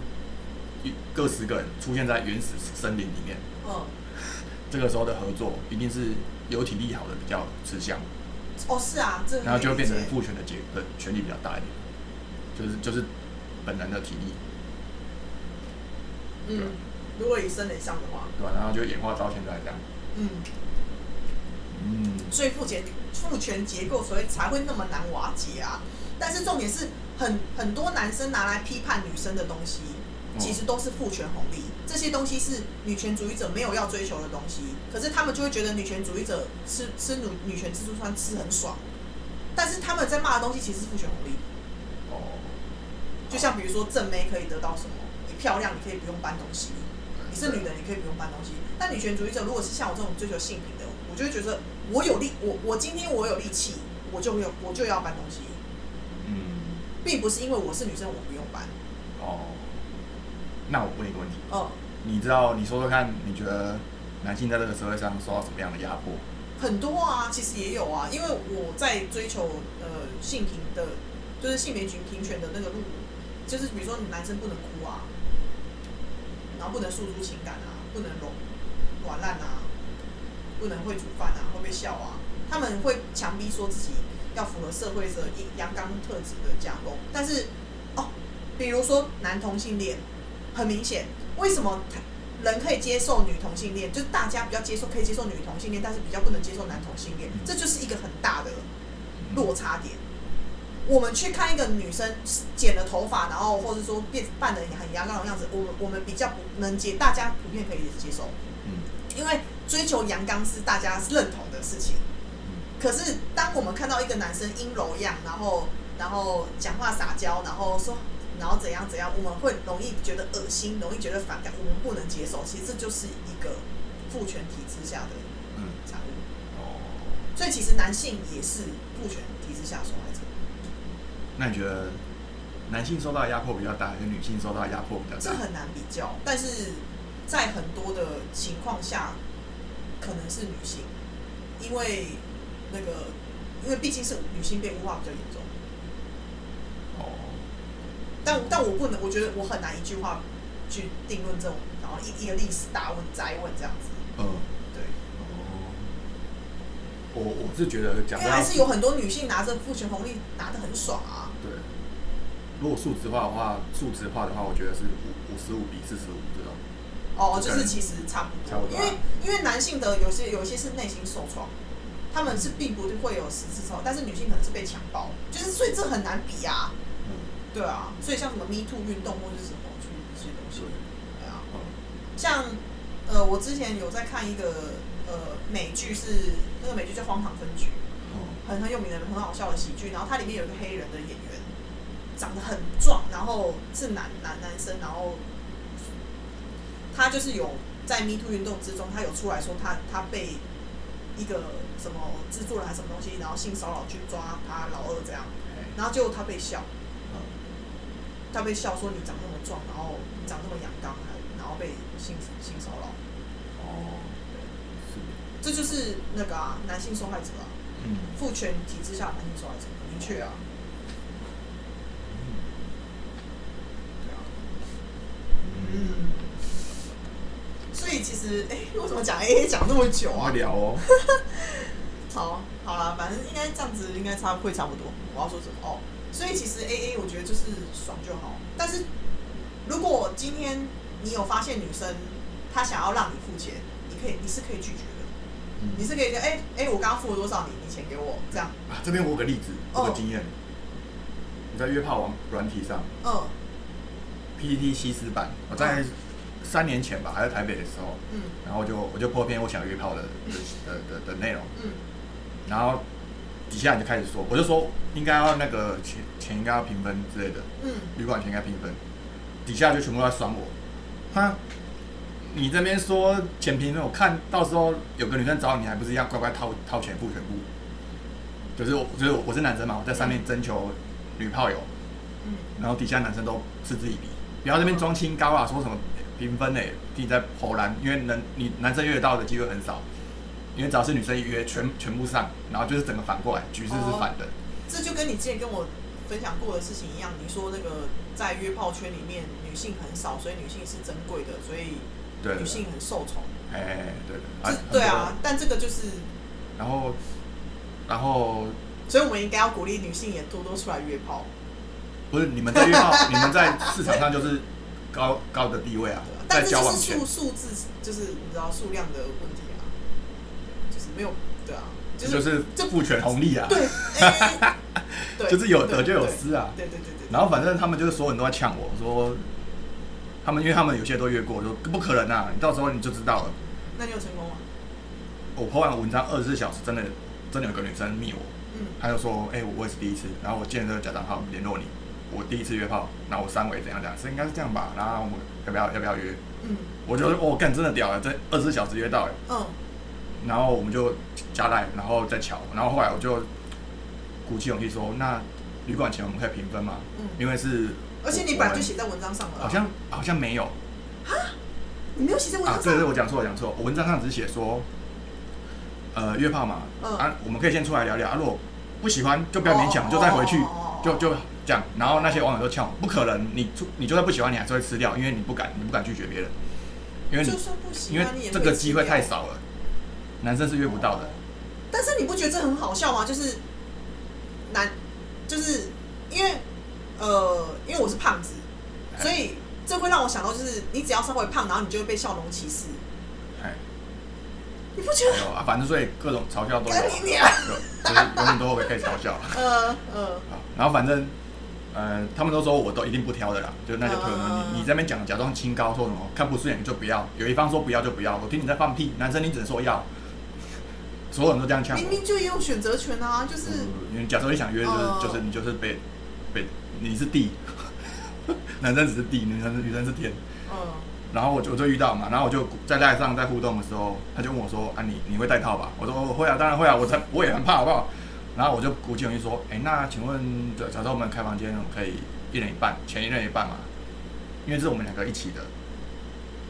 各十个人出现在原始森林里面，嗯，这个时候的合作一定是有体力好的比较吃香，哦，是啊，这个然后就会变成父权的结的权力比较大一点，就是就是本能的体力，嗯，如果以生理上的话，对吧？然后就演化到现在这样。嗯，嗯，所以父权父权结构所以才会那么难瓦解啊。但是重点是很很多男生拿来批判女生的东西，哦其实都是父权红利，这些东西是女权主义者没有要追求的东西，可是他们就会觉得女权主义者吃吃女女权自助餐吃很爽，但是他们在骂的东西其实是父权红利，哦，就像比如说正妹可以得到什么，你漂亮你可以不用搬东西，你是女的你可以不用搬东西，但女权主义者如果是像我这种追求性平的，我就会觉得我有力，我我今天我有力气，我就有我就要搬东西，嗯，并不是因为我是女生我不用搬，哦，那我问你一个问题，嗯。你知道你说说看，你觉得男性在这个社会上受到什么样的压迫？很多啊，其实也有啊，因为我在追求呃性平的，就是性别平平权的那个路，就是比如说你男生不能哭啊，然后不能诉诸情感啊，不能软软烂啊，不能会煮饭啊，会被笑啊，他们会强逼说自己要符合社会的阳刚特质的加工，但是哦，比如说男同性恋，很明显，为什么他人可以接受女同性恋，就是大家比较接受可以接受女同性恋，但是比较不能接受男同性恋，这就是一个很大的落差点。我们去看一个女生剪了头发，然后或者说变扮的很阳刚的样子，我们我们比较不能接，大家普遍可以接受，嗯因为追求阳刚是大家认同的事情。可是当我们看到一个男生阴柔样，然后然后讲话撒娇，然后说然后怎样怎样，我们会容易觉得恶心，容易觉得反感，我们不能接受。其实这就是一个父权体制下的嗯，产物。哦，所以其实男性也是父权体制下的受害者。那你觉得男性受到压迫比较大，还是女性受到压迫比较大？这很难比较，但是在很多的情况下，可能是女性，因为那个，因为毕竟是女性被污化比较严重。哦，但但我不能，我觉得我很难一句话去定论这种，然后一一个历史大问摘问这样子。嗯，对，哦，我我是觉得讲因为还是有很多女性拿着父权红利拿的很爽啊。对，如果数值化的话，数值化的话，我觉得是五五十五比四十五这种。哦，就是其实差不多，因为因为男性的有些有些是内心受创，他们是并不会有实质受，但是女性可能是被强暴，就是所以这很难比啊。嗯，对啊，所以像什么 Me Too 运动或者是什么去这些东西，对。啊，嗯。像呃，我之前有在看一个呃美剧是那个美剧叫《荒唐分局》，哦，很很有名的很好笑的喜剧，然后它里面有一个黑人的演员，长得很壮，然后是男男男生，然后他就是有在 Me Too 运动之中，他有出来说他他被一个什么制作人还是什么东西，然后性骚扰去抓他老二这样，哎，然后结果他被笑，嗯，他被笑说你长那么壮，然后你长那么阳刚，还然后被性性骚扰，哦，是，这就是那个啊男性受害者啊，嗯，父权体制下的男性受害者，明确啊，对啊。嗯，所以其实，哎、为什么讲 A A 讲这么久啊？聊哦，好，好啦，反正应该这样子，应该差会差不多。我要说什么？哦，所以其实 A A 我觉得就是爽就好。但是如果今天你有发现女生她想要让你付钱，你可以，你是可以拒绝的。你嗯，是可以说，哎、哎、我刚刚付了多少，你你钱给我，这样。啊，这边我有个例子，有经验，你在约炮网软体上嗯，PPT 西施版，我在三年前吧，还在台北的时候，嗯。然后就我就破篇我想约炮的的的的的内容，嗯。然后底下人就开始说，我就说应该要那个钱钱应该要平分之类的，嗯，旅馆钱应该平分，底下就全部都在酸我，哈，你这边说钱平分，我看到时候有个女生找你，还不是一样乖乖掏掏钱付全部？就是我，就是我是男生嘛，我在上面征求女炮友，嗯，然后底下男生都嗤之以鼻，不要这边装清高啊，说什么平分嘞，自己在投篮，因为能你男生约得到的机会很少，因为只要是女生一约，全全部上，然后就是整个反过来，局势是反的。这就跟你之前跟我分享过的事情一样，你说那个在约炮圈里面女性很少，所以女性是珍贵的，所以对女性很受宠。哎，对这对，对啊，但这个就是，然后，然后所以我们应该要鼓励女性也多多出来约炮。不是你们在约炮，你们在市场上就是高高的地位啊但这就是交往前数，数字，就是你知道数量的没有对啊，就就是是这父权红利啊，对，哎 对，就是有得就有失啊。对对对对。然后反正他们就是所有人都在呛我说，他们因为他们有些都约过，说不可能啊，你到时候你就知道了。那你有成功吗？我 po 完文章二十四小时，真的真的有个女生密我，嗯她就说，哎、我也是第一次，然后我建这个假账号联络你，我第一次约炮，然后我三围怎样怎样，是应该是这样吧？然后我们要不要要不要约？嗯我觉得我，干真的屌了，这二十四小时约到哎，嗯然后我们就加赖，然后再瞧，然后后来我就鼓起勇气说，那旅馆钱我们可以平分嘛？嗯，因为是而且你本来就写在文章上了啊，好像好像没有。啊你没有写在文啊，章上，对对，我讲错了讲错，我文章上只写说，呃，约炮嘛，嗯。啊，我们可以先出来聊聊，啊，如果不喜欢就不要勉强，就再回去，哦就就这样。然后那些网友都呛我，不可能，你出你就算不喜欢，你还是会吃掉，因为你不敢，你不敢拒绝别人，因为你就算不喜因为欢你也这个机会太。少了，男生是约不到的。但是你不觉得这很好笑吗？就是男，就是因为呃，因为我是胖子，哎所以这会让我想到，就是你只要稍微胖，然后你就会被笑容歧视。哎，你不觉得？有啊，反正所以各种嘲笑都有你娘有就是永远都会被嘲笑。呃呃，好，然后反正，呃，他们都说我都一定不挑的啦，就那些朋友们，嗯你你这边讲假装清高，说什么看不顺眼就不要，有一方说不要就不要，我听你在放屁，男生你只能说要，所有人都这样呛我明。明就也有选择权啊，就是嗯因为假设你想约，就是、嗯就是你就是被被你是地，男生只是地，女生女生是天。嗯然后我就我就遇到嘛，然后我就在赖上在互动的时候，他就问我说：“啊你你会戴套吧？”我说：“我会啊，当然会啊，我才我也很怕，好不好？”然后我就鼓起勇气说：“哎，那请问，假假设我们开房间，我们可以一人一半，钱一人一半嘛？因为这是我们两个一起的。”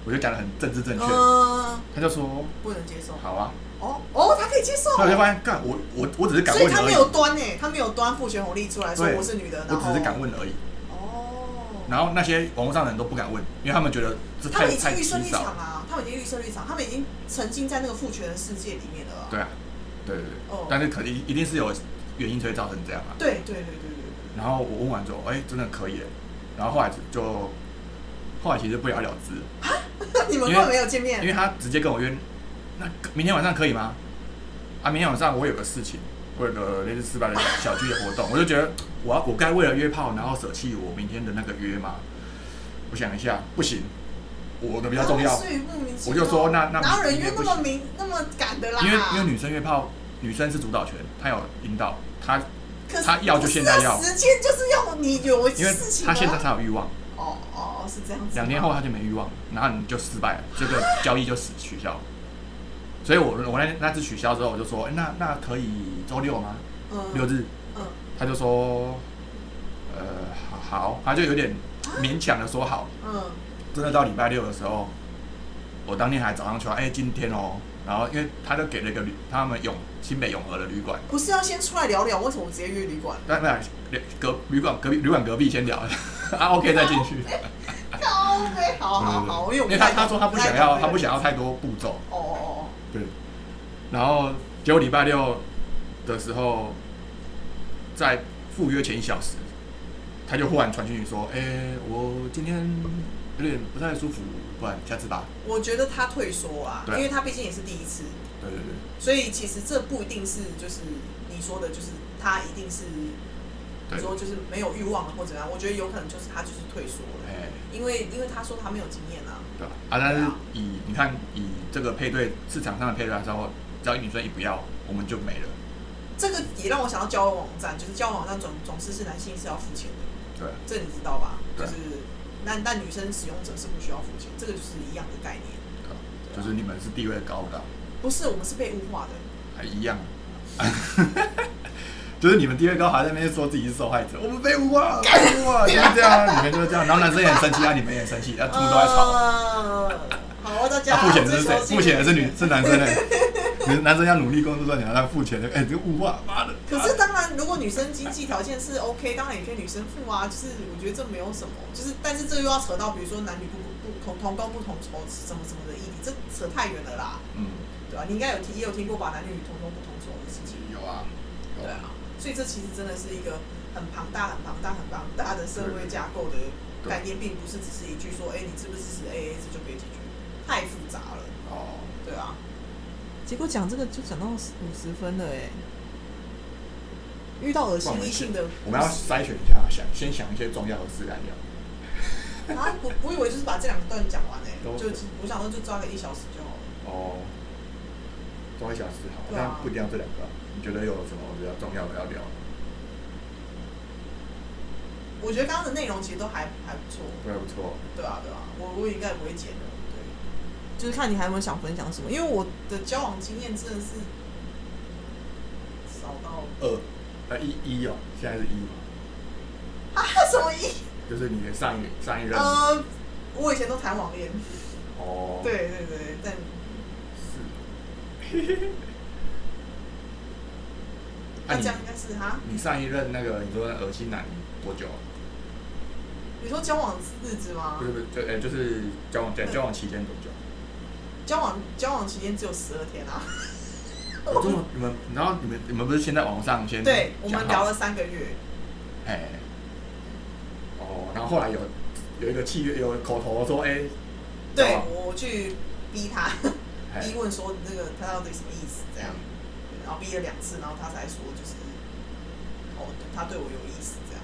我就讲的很政治正确，嗯，他就说不能接受：“。好啊。哦哦，他可以接”受所以我就发现，干我我我只是敢所以他没有端诶，他没有端父权红利出来说对我是女的，我只是敢问而已。哦，然后那些网络上的人都不敢问，因为他们觉得这他太太们已经预设。立场啊，他们已经预设立场，他们已经沉浸在那个父权的世界里面了啊。对啊，对对对，哦但是肯定一定是有原因才会造成这样啊。对对对对对然后我问完之后，哎、真的可以耶。然后后来就后来其实不了了之，啊，你们因为根本没有见面因为他直接跟我约，那明天晚上可以吗？啊，明天晚上我有个事情，我有个类似失败的小聚的活动，我就觉得我要我该为了约炮，然后舍弃我明天的那个约吗？我想一下，不行，我的比较重要，我就说那那哪有人约那么明那么赶的啦？因为因为女生约炮，女生是主导权，她有引导，她可是他要就现在要时间就是要你有因为事情啊。她现在才有欲望，哦哦是这样子。两天后她就没欲望，然后你就失败了，这个交易就死取消。所以我我那那次取消之后，我就说，哎、那那可以周六吗？嗯六日？嗯他就说，呃，好，好，他就有点勉强的说好。嗯真的到礼拜六的时候，我当天还早上去，哎、今天哦，然后因为他就给了一个旅，他们永新北永和的旅馆，不是要先出来聊聊，为什么我直接约旅馆？但没有隔旅馆隔壁旅馆隔壁先聊，啊 OK 再进去。OK，，好好好，因为我因为他他说他不想要，他不想要。太多步骤，哦哦对。然后结果礼拜六的时候，在赴约前一小时，他就忽然传讯息说：“哎、我今天有点不太舒服，不然下次吧。哦，我觉得他退缩啊，因为他毕竟也是第一次，”对对对，所以其实这不一定是就是你说的，就是他一定是对。说就是没有欲望了或怎样，我觉得有可能就是他就是退缩了，哎、因为因为他说他没有经验啊，对吧？啊，但是以你看以这个配对市场上的配对来说，只要女生一不要，我们就没了。这个也让我想到交友网站，就是交友网站总总是是男性是要付钱的，对，这你知道吧？就是那那女生使用者是不需要付钱，这个就是一样的概念。对就是你们是地位高的，不是，我们是被物化的。还一样。就是你们地位高，还在那边说自己是受害者，我们被污化，被污化，就是这样，你们就是这样，然后男生也很生气啊，你们也很生气，啊，他们都在吵。呃好，大家那付钱的是谁？追求性付钱的是女，是男生的。女男生要努力工作赚钱，他付钱的，哎，这个物化，妈的！可是当然，如果女生经济条件是 OK，当然也可以女生付啊。就是我觉得这没有什么，就是但是这又要扯到比如说男女不不同同工不同酬什么什么的议题，这扯太远了啦，嗯，对吧、你应该有听也有听过把男女同工不同酬的事情，有啊，有对啊。所以这其实真的是一个很庞大、很庞大、很庞大的社会架构的概念，并不是只是一句说，哎、你支不支持 AA 制就可以解决，太复杂了，哦，对啊。结果讲这个就讲到五十分了，哎。遇到恶心异性的，我们要筛选一下，想先想一些重要的事来聊。啊，我我以为就是把这两段讲完诶、都就我想说就抓个一小时就好了。哦，抓一小时好，但不一定要这两个啊。你觉得有什么比较重要的要聊？我觉得刚刚的内容其实都还还不错，还，不错。对啊对啊，我我应该也不会剪的，对。就是看你还有没有想分享什么，因为我的交往经验真的是少到二，呃，一一哦，现在是一嘛，啊什么一？就是你的上一上一任。呃，我以前都谈网恋，哦。对对对，但是。那这样应该是哈？你上一任那个你说恶心男多久啊？你说交往日子吗不？是不是，就呃就是交往在交往期间多久？交往交往期间只有十二天啊。我这么你们，然后你们你们不是先在网上先对，我们聊了三个月。哎，哦，然后后来有有一个契约，有口头说，哎，对我去逼他，哎。逼问说那个他到底什么意思这样，然后逼了两次，然后他才说就是，哦，他对我有意思这样，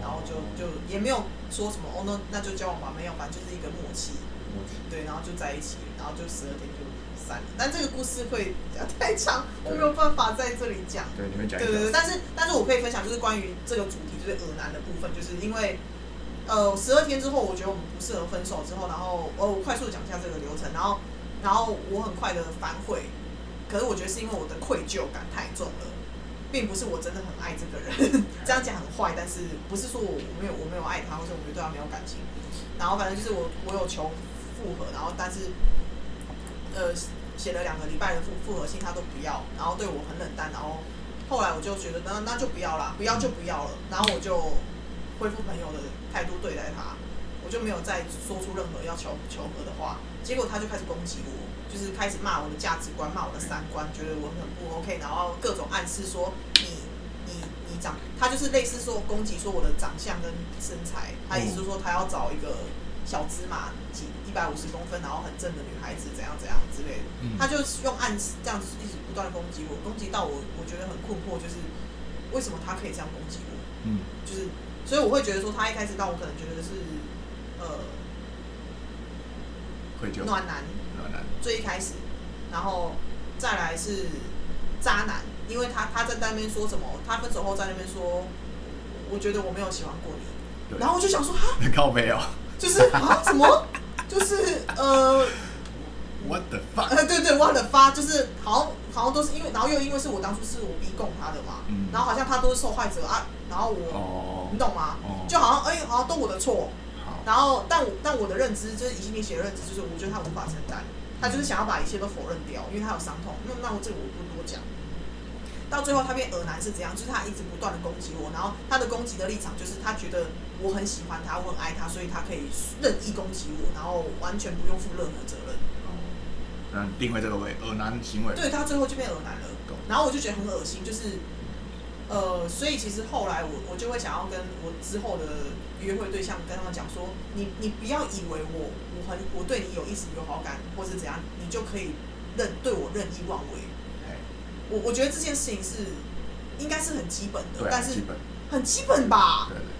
然后就就也没有说什么哦，那那就交往吧，没有，反正就是一个默契，默契。对，然后就在一起，然后就十二天就散了。但这个故事会讲太长，我没有办法在这里讲。对，你们讲一对对对，但是但是我可以分享，就是关于这个主题，就是恶男的部分，就是因为呃十二天之后，我觉得我们不适合分手之后，然后呃我快速讲一下这个流程，然后然后我很快的反悔，可是我觉得是因为我的愧疚感太重了，并不是我真的很爱这个人，这样讲很坏，但是不是说我我没有我没有爱他，或者我觉得对他没有感情，然后反正就是我我有求复合，然后但是呃写了两个礼拜的复复合信，他都不要，然后对我很冷淡，然后后来我就觉得那那就不要啦，不要就不要了，然后我就恢复朋友的态度对待他，我就没有再说出任何要求求和的话，结果他就开始攻击我，就是开始骂我的价值观，骂我的三观，觉得我很不 OK，然后各种暗示说你你你长，他就是类似说攻击说我的长相跟身材，他意思就是说他要找一个小芝麻几一百五十公分，然后很正的女孩子怎样怎样之类的。嗯他就用暗示这样子一直不断的攻击我，攻击到我，我觉得很困惑，就是为什么他可以这样攻击我？嗯，就是，所以我会觉得说，他一开始让我可能觉得是，呃，愧疚。暖男，暖男。最一开始，然后再来是渣男，因为他他在那边说什么，他分手后在那边说，我觉得我没有喜欢过你，然后我就想说，哈，靠背哦。就是啊什么，就是呃。What the fuck？呃，对对，忘了发，就是好像好像都是因为，然后又因为是我当初是我逼供他的嘛，嗯然后好像他都是受害者啊，然后我，哦你。懂吗？哦就好像哎、好像都我的错，好。然后但我但我的认知就是以心理学的认知，就是我觉得他无法承担，他就是想要把一切都否认掉，因为他有伤痛。那那我这个我不多讲。到最后他变恶男是怎样？就是他一直不断的攻击我，然后他的攻击的立场就是他觉得我很喜欢他，我很爱他，所以他可以任意攻击我，然后完全不用负任何责任。那定位这个为恶男行为。对他最后就变恶男了，然后我就觉得很恶心，就是，呃，所以其实后来我我就会想要跟我之后的约会对象跟他们讲说，你你不要以为我我很我对你有意思有好感或是怎样，你就可以任对我任意妄为。哎，我我觉得这件事情是应该是很基本的，但是基。很基本吧？对对。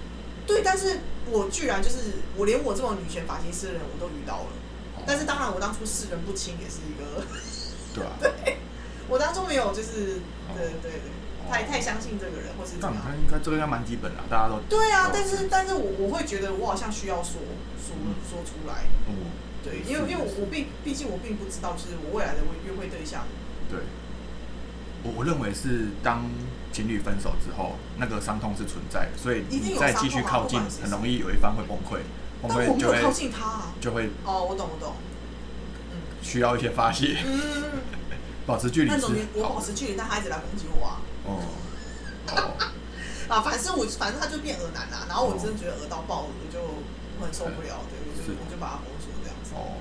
对，但是我居然就是我连我这种女权发型师的人我都遇到了，哦但是当然我当初视人不清也是一个。对啊。我当初没有就是，哦对对对，哦太太相信这个人，或是怎但么样。应该这个应该蛮基本的，大家都对啊哦，但是但是我我会觉得我好像需要说说嗯说出来，嗯，对，因为因为我我并毕竟我并不知道，就是我未来的约会对象，对。我我认为是当情侣分手之后，那个伤痛是存在的，所以你再继续靠近很容易有一方会崩溃，崩溃就靠近他啊。就会哦，我懂我懂，嗯需要一些发泄，嗯，保持距离是那种我保持距离，但他一直来攻击我啊。哦哦，啊，反正我反正他就变恶男啦，然后我真的觉得恶到爆，我就我很受不了，对，我就我就把他封锁这样子，哦，懂，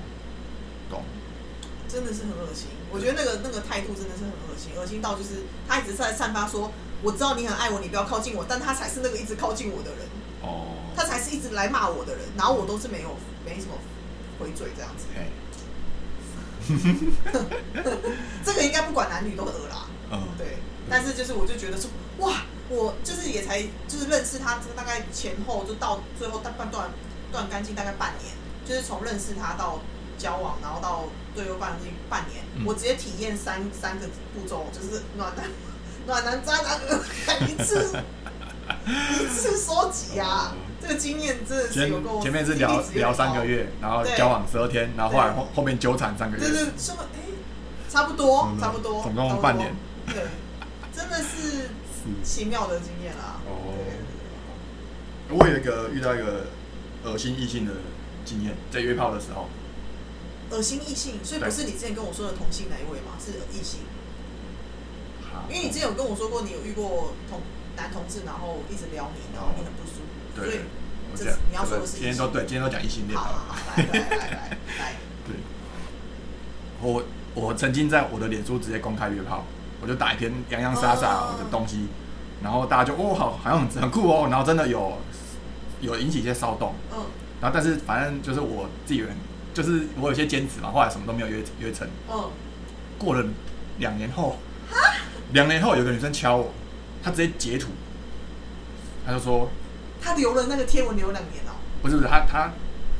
真的是很恶心。我觉得那个那个态度真的是很恶心，恶心到就是他一直在散发说，我知道你很爱我，你不要靠近我，但他才是那个一直靠近我的人，哦，他才是一直来骂我的人，然后我都是没有没什么回嘴这样子。嘿，这个应该不管男女都很恶啦，嗯，对。但是就是我就觉得说，哇，我就是也才就是认识他，大概前后就到最后大半段断干净大概半年，就是从认识他到交往，然后到对有半近半年，嗯我直接体验三三个步骤，就是暖男暖男渣男一次一次收集啊哦，这个经验真的是够前面是聊聊三个月，然后交往十二天，然后后来对后后面纠缠三个月，对对，什么？哎，差不多嗯，差不多，总共半年。对，真的是是奇妙的经验啦。哦对我有一个遇到一个恶心异性的经验，在约炮的时候，恶心异性，所以不是你之前跟我说的同性哪一位吗？是异性，因为你之前有跟我说过，你有遇过同男同志，然后一直撩你，然后你很不舒服，所以对，你要说的是今天都对，今天都讲异性恋好好来来来来 来，对，我我曾经在我的脸书直接公开约炮，我就打一篇洋洋洒洒哦。我的东西，然后大家就哦好好像很很酷哦，然后真的有有引起一些骚动，嗯。然后但是反正就是我自己人，就是我有些兼职嘛，后来什么都没有约约成。嗯，过了两年后，两年后有个女生敲我，她直接截图，她就说她留了那个贴文留两年哦，不是不是，她她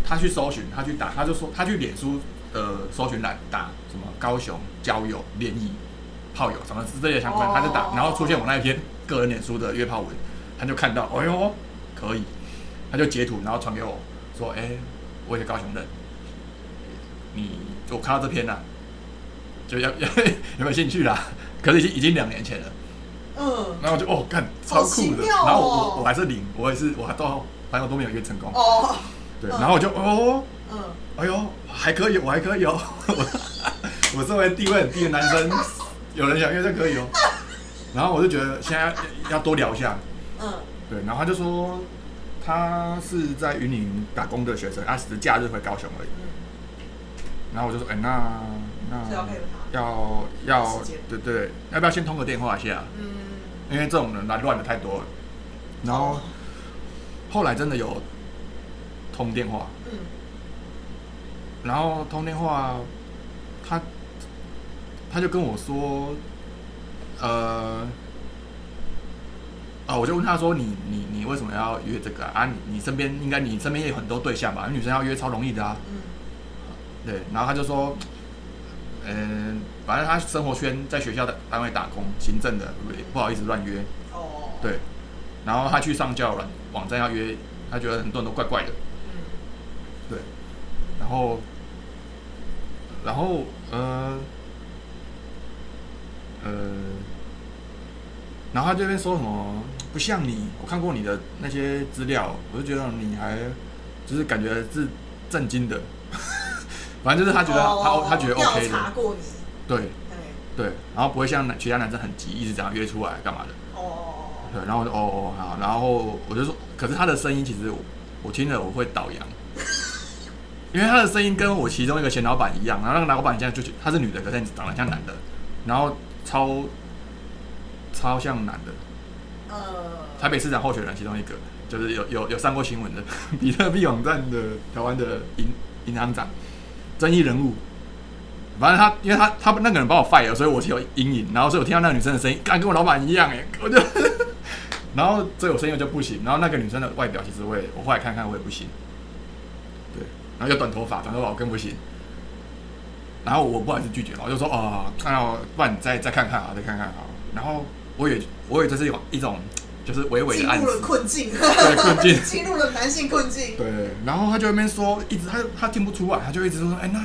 她去搜寻，她去打，她就说她去脸书的搜寻栏打什么高雄交友联谊炮友什么之类的相关，哦她就打，然后出现我那一篇个人脸书的约炮文，她就看到，哎呦可以，她就截图然后传给我说，哎、我也是高雄人，你我看到这篇了、就要要 有没有兴趣啦？可是已经已经两年前了。嗯。然后我就哦，干超酷的，哦。然后我我我还是零，我也是我还到反正我都没有约成功，哦，对，嗯。然后我就哦，嗯，哎呦还可以，我还可以哦，我我作为地位很低的男生，有人想约就可以哦，然后我就觉得现在要多聊一下，嗯。对，然后他就说他是在云林打工的学生，他只是假日回高雄而已，嗯，然后我就说，哎，那那要配合他，要要时间对对，要不要先通个电话一下？嗯，因为这种人来乱的太多了。然后哦后来真的有通电话，嗯然后通电话，他他就跟我说，呃，啊，我就问他说，你你你为什么要约这个啊？啊你你身边应该你身边也有很多对象吧？女生要约超容易的啊。嗯对，然后他就说，嗯、反正他生活圈在学校的单位打工，行政的，不好意思乱约。哦，对，然后他去上交友软网站要约，他觉得很多人都怪怪的，嗯对，然后，然后呃呃，然后他这边说什么不像你，我看过你的那些资料，我就觉得你还就是感觉是震惊的，反正就是他觉得他、哦他觉得 OK 调查的，过你，对哎，对，然后不会像其他男生很急，一直这样约出来干嘛的。哦，对，然后我就哦哦好，然后我就说，可是他的声音其实我我听了我会倒洋，因为他的声音跟我其中一个前老板一样，然后那个老板现在就觉他是女的，可是长得像男的，然后超超像男的，呃，台北市长候选人其中一个，就是有有有上过新闻的 比特币网站的台湾的银银行长，争议人物。反正他，因为他他那个人把我 fire，所以我是有阴影，然后所以我听到那个女生的声音，干跟我老板一样哎，我就，然后所以我声音就不行，然后那个女生的外表其实我也我后来看看我也不行，对，然后又短头发，短头发我更不行，然后我不好意思拒绝了，我就说哦，那我不然你再再看看啊，再看看啊，然后我也我以为这是一种一种就是微微进入了示，困境，对困境。进入了男性困境。对，然后他就在那边说，一直他他听不出来，他就一直说，哎、那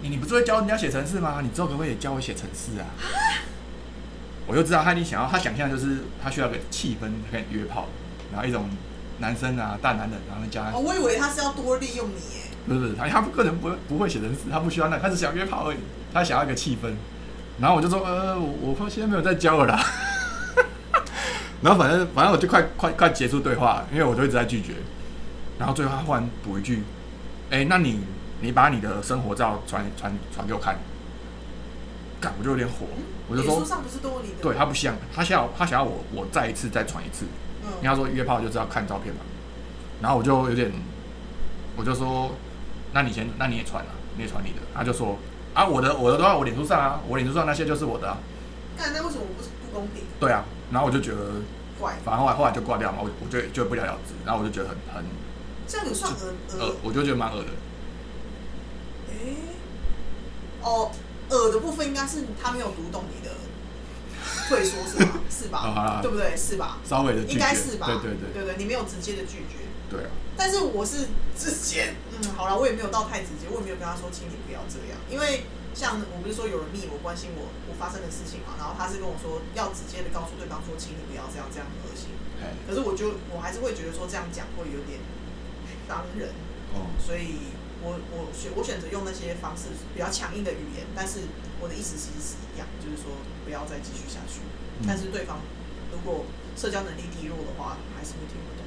你你不是会教人家写程式吗？你之后可不可以教我写程式啊？我就知道他你想要他想象就是他需要个气氛可以约炮，然后一种男生啊大男人，然后加哦，我以为他是要多利用你耶。不是不是他他个人不会不会写程式，他不需要那，他只想约炮而已，他想要一个气氛。然后我就说，呃，我我现在没有在教了啦。然后反正反正我就快快快结束对话，因为我就一直在拒绝。然后最后他忽然补一句：“哎、那你你把你的生活照传传传给我看。”干，我就有点火，我就说，书上不是都有你的？对他不像，他想要他想要我我再一次再传一次，因为嗯，他说约炮就知道看照片嘛。然后我就有点，我就说，那你先，那你也传啊，你也传你的。他就说，啊，我的我的都在我脸书上啊，我脸书上那些就是我的、啊，干那为什么我不是不公平？对啊。然后我就觉得，怪，反正后来后来就挂掉嘛，我我就就不了了之。然后我就觉得很很这样有算恶恶恶？，我就觉得蛮恶的。诶，哦，恶的部分应该是他没有读懂你的退缩是 吧？是哦好吧啦？对不对？是吧？稍微的拒绝，应该是吧？对对对对对，你没有直接的拒绝。对啊，但是我是直接，嗯，好了，我也没有到太直接，我也没有跟他说，请你不要这样，因为像我不是说有人密我关心我我发生的事情嘛，然后他是跟我说要直接的告诉对方说，请你不要这样，这样很恶心。哎，可是我就我还是会觉得说这样讲会有点伤人，哦，所以我我选我选择用那些方式比较强硬的语言，但是我的意思其实是一样，就是说不要再继续下去。嗯但是对方如果社交能力低落的话，还是会听不懂。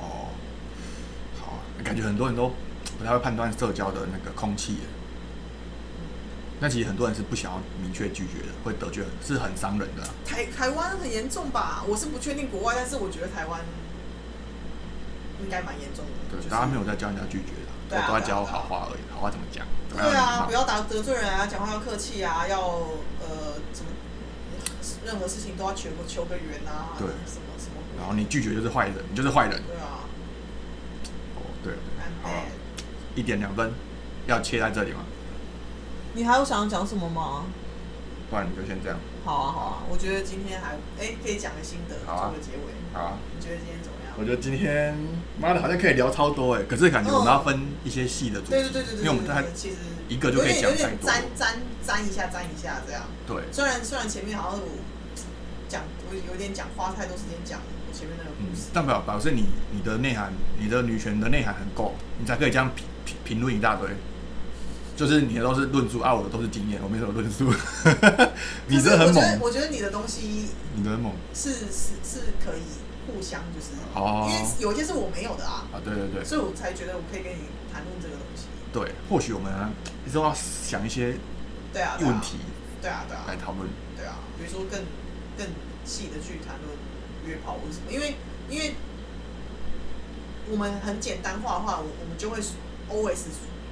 哦，好啊，感觉很多人都不太会判断社交的那个空气耶。那其实很多人是不想要明确拒绝的，会得罪人，是很伤人的啊、台台湾很严重吧？我是不确定国外，但是我觉得台湾应该蛮严重的。对，就是大家没有在教人家拒绝的，对啊都都在教好话而已，好话怎么讲？对啊，不要打得罪人啊，讲话要客气啊，要呃怎么，任何事情都要求个求个缘啊，对什么什么。然后你拒绝就是坏人，你就是坏人。对啊，哦，对好。一点两分，要切在这里吗？你还有想要讲什么吗？不然你就先这样。好啊好啊，我觉得今天还哎可以讲个心得，好啊做个结尾。好啊，你觉得今天怎么样？我觉得今天妈的好像可以聊超多哎，可是感觉我们要分一些细的主题，对对对对对因为我们太对对，其实一个就可以讲太多沾沾沾一下沾一下这样。对，虽然虽然前面好像我讲我有点讲花太多时间讲我前面那个嗯故事，，但表表示你你的内涵，你的女权的内涵很够，你才可以这样评评评论一大堆。就是你的都是论述，啊，我的都是经验，我没什么论述。你这很我觉得猛，我觉得你的东西你的很猛是是是可以互相就是，哦因为有一些是我没有的啊，啊！对对对所以我才觉得我可以跟你谈论这个东西。对，或许我们都要想一些对啊，对啊问题对啊对啊来讨论。对啊，比如说更更细的去谈论约炮或什么，因为因为我们很简单化的话，我我们就会 always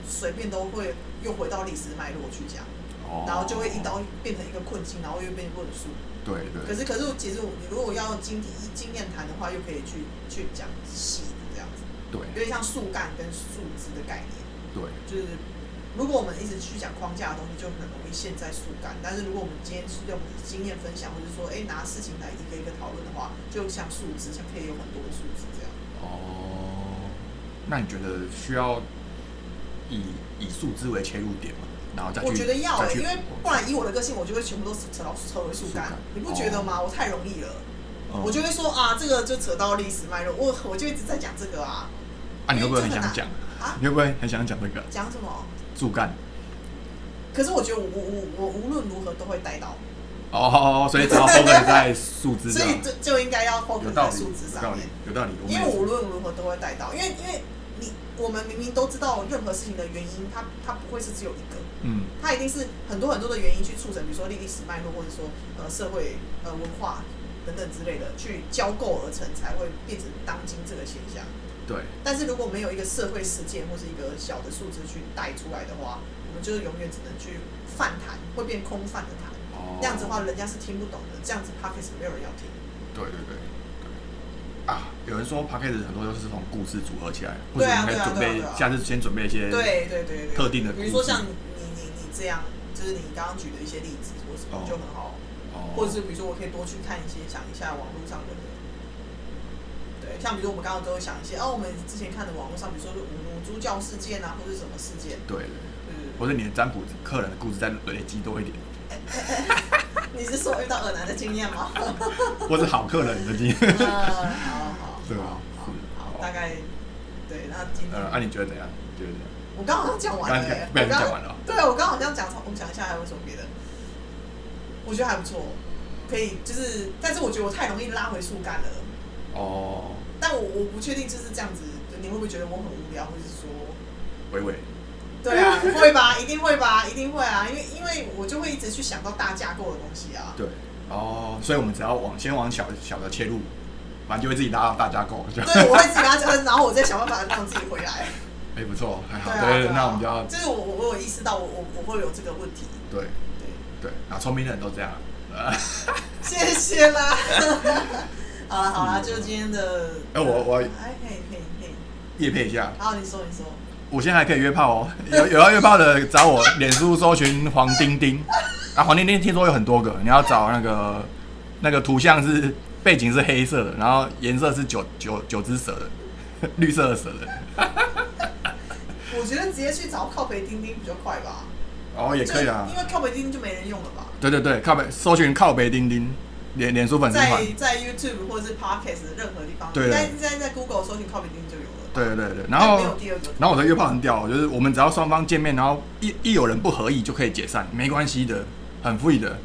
随便都会又回到历史脉络去讲，哦然后就会一刀变成一个困境，然后又变论述。对对可是可是其实我你如果要经体经验谈的话，又可以去去讲细的这样子，对有点像树干跟树枝的概念。对就是如果我们一直去讲框架的东西，就很容易陷在树干。但是如果我们今天是用经验分享，或者说哎拿事情来一个一个讨论的话，就像树枝，像可以有很多的树枝这样。哦，那你觉得需要以以树枝为切入点嘛？然后再去我觉得要哎、再去因为不然以我的个性，我就会全部都扯到扯回树干，你不觉得吗？我太容易了，哦我就会说啊，这个就扯到历史脉络，我我就一直在讲这个啊。啊，你会不会很想讲？啊你会不会很想讲这个讲什么？树干？可是我觉得我我我我无论如何都会带到，哦，所以只要 focus 在树枝所，以就就应该要有 focus 在树枝有道理上面。，有道理。因为无论如何都会带到，因为因为你我们明明都知道任何事情的原因，它它不会是只有一个，嗯，它一定是很多很多的原因去促成，比如说历史脉络，或者说呃社会呃文化等等之类的，去交构而成，才会变成当今这个现象。对，但是如果没有一个社会事件或是一个小的数字去带出来的话，我们就是永远只能去泛谈，会变空泛的谈。哦，那样子的话，人家是听不懂的。这样子 p o c a s 没有人要听。对对对对。啊，有人说 p a c k a g e 很多都是从故事组合起来，或者对啊你可以准备下次先准备一些对对对对，特定的比如说像你你你你这样，就是你刚刚举的一些例子或什么哦，就很好，或者是比如说我可以多去看一些，想一下网络上的。对，像比如说我们刚刚都会想一些，哦，我们之前看的网络上，比如说是五五猪教事件啊，或者是什么事件，对，对或者你的占卜客人的故事再累积多一点，你是说遇到耳男的经验吗？或是好客人的经验。呃，好好，对啊好是好，好大概对，那今天呃，那、你觉得怎样？觉得怎样？我刚好像讲完了、欸，刚讲完了对，我刚好像讲，我想一下还有什么别的，我觉得还不错，可以就是，但是我觉得我太容易拉回树干了，哦，但我我不确定就是这样子，你会不会觉得我很无聊，或者是说，伟伟，对啊，会吧，一定会吧，一定会啊，因为因为我就会一直去想到大架构的东西啊，对，哦，所以我们只要往先往小小的切入，反正就会自己拉到大架构，就对，我会自己跟他讲，然后我再想办法让自己回来，哎、不错，还好，对那我们就要就是我我我有意识到我我我会有这个问题，对对。对，然后聪明的人都这样，呃，谢谢啦。好了好了，就今天的。哎我我哎，可以可以可以。夜配一下，好，你说你说。我现在还可以约炮哦，有有要约炮的找我，脸书搜寻黄丁丁，啊，黄丁丁听说有很多个，你要找那个那个图像是背景是黑色的，然后颜色是九九九只蛇的，绿色的蛇的，我觉得直接去找靠北钉钉比较快吧。哦也可以啊，因为靠北钉钉就没人用了吧。对对对，靠北搜寻靠北丁丁，脸脸书粉丝团在，在 YouTube 或者是 Podcast 的任何地方，对应该在在 Google 搜寻靠北钉钉就有了。对对对，然但后。然后我的约炮很屌，就是我们只要双方见面，然后一一有人不合意就可以解散，没关系的，很 free 的，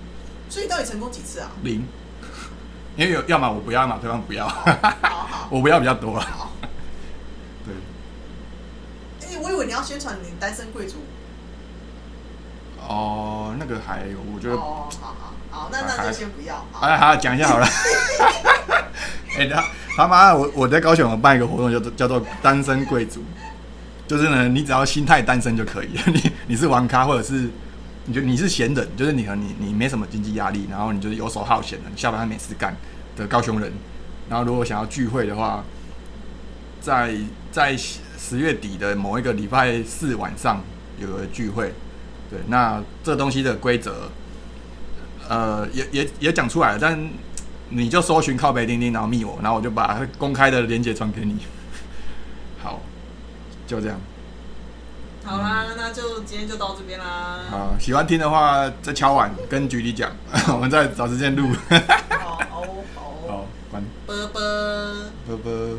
所以到底成功几次啊？零。因为有要么我不要，要么对方不要，我不要比较多。对，哎，我以为你要宣传你单身贵族。哦，那个还我觉得，哦，好好好，那那就先不要。好哎，好讲一下好了。哎、他他妈，我我在高雄有办一个活动，叫做叫做单身贵族，就是呢，你只要心态单身就可以，你你是玩咖或者是你就你是闲人，就是你和你你没什么经济压力，然后你就是游手好闲的，你下班没事干的高雄人，然后如果想要聚会的话，在在十月底的某一个礼拜四晚上有个聚会，对，那这东西的规则，呃，也也也讲出来了，但你就搜寻靠北钉钉，然后密我，然后我就把公开的链接传给你。好，就这样。好啦，那就今天就到这边啦。好，喜欢听的话再敲碗跟局里讲，我们再找时间录。好好好，好，关，啵啵。啵啵。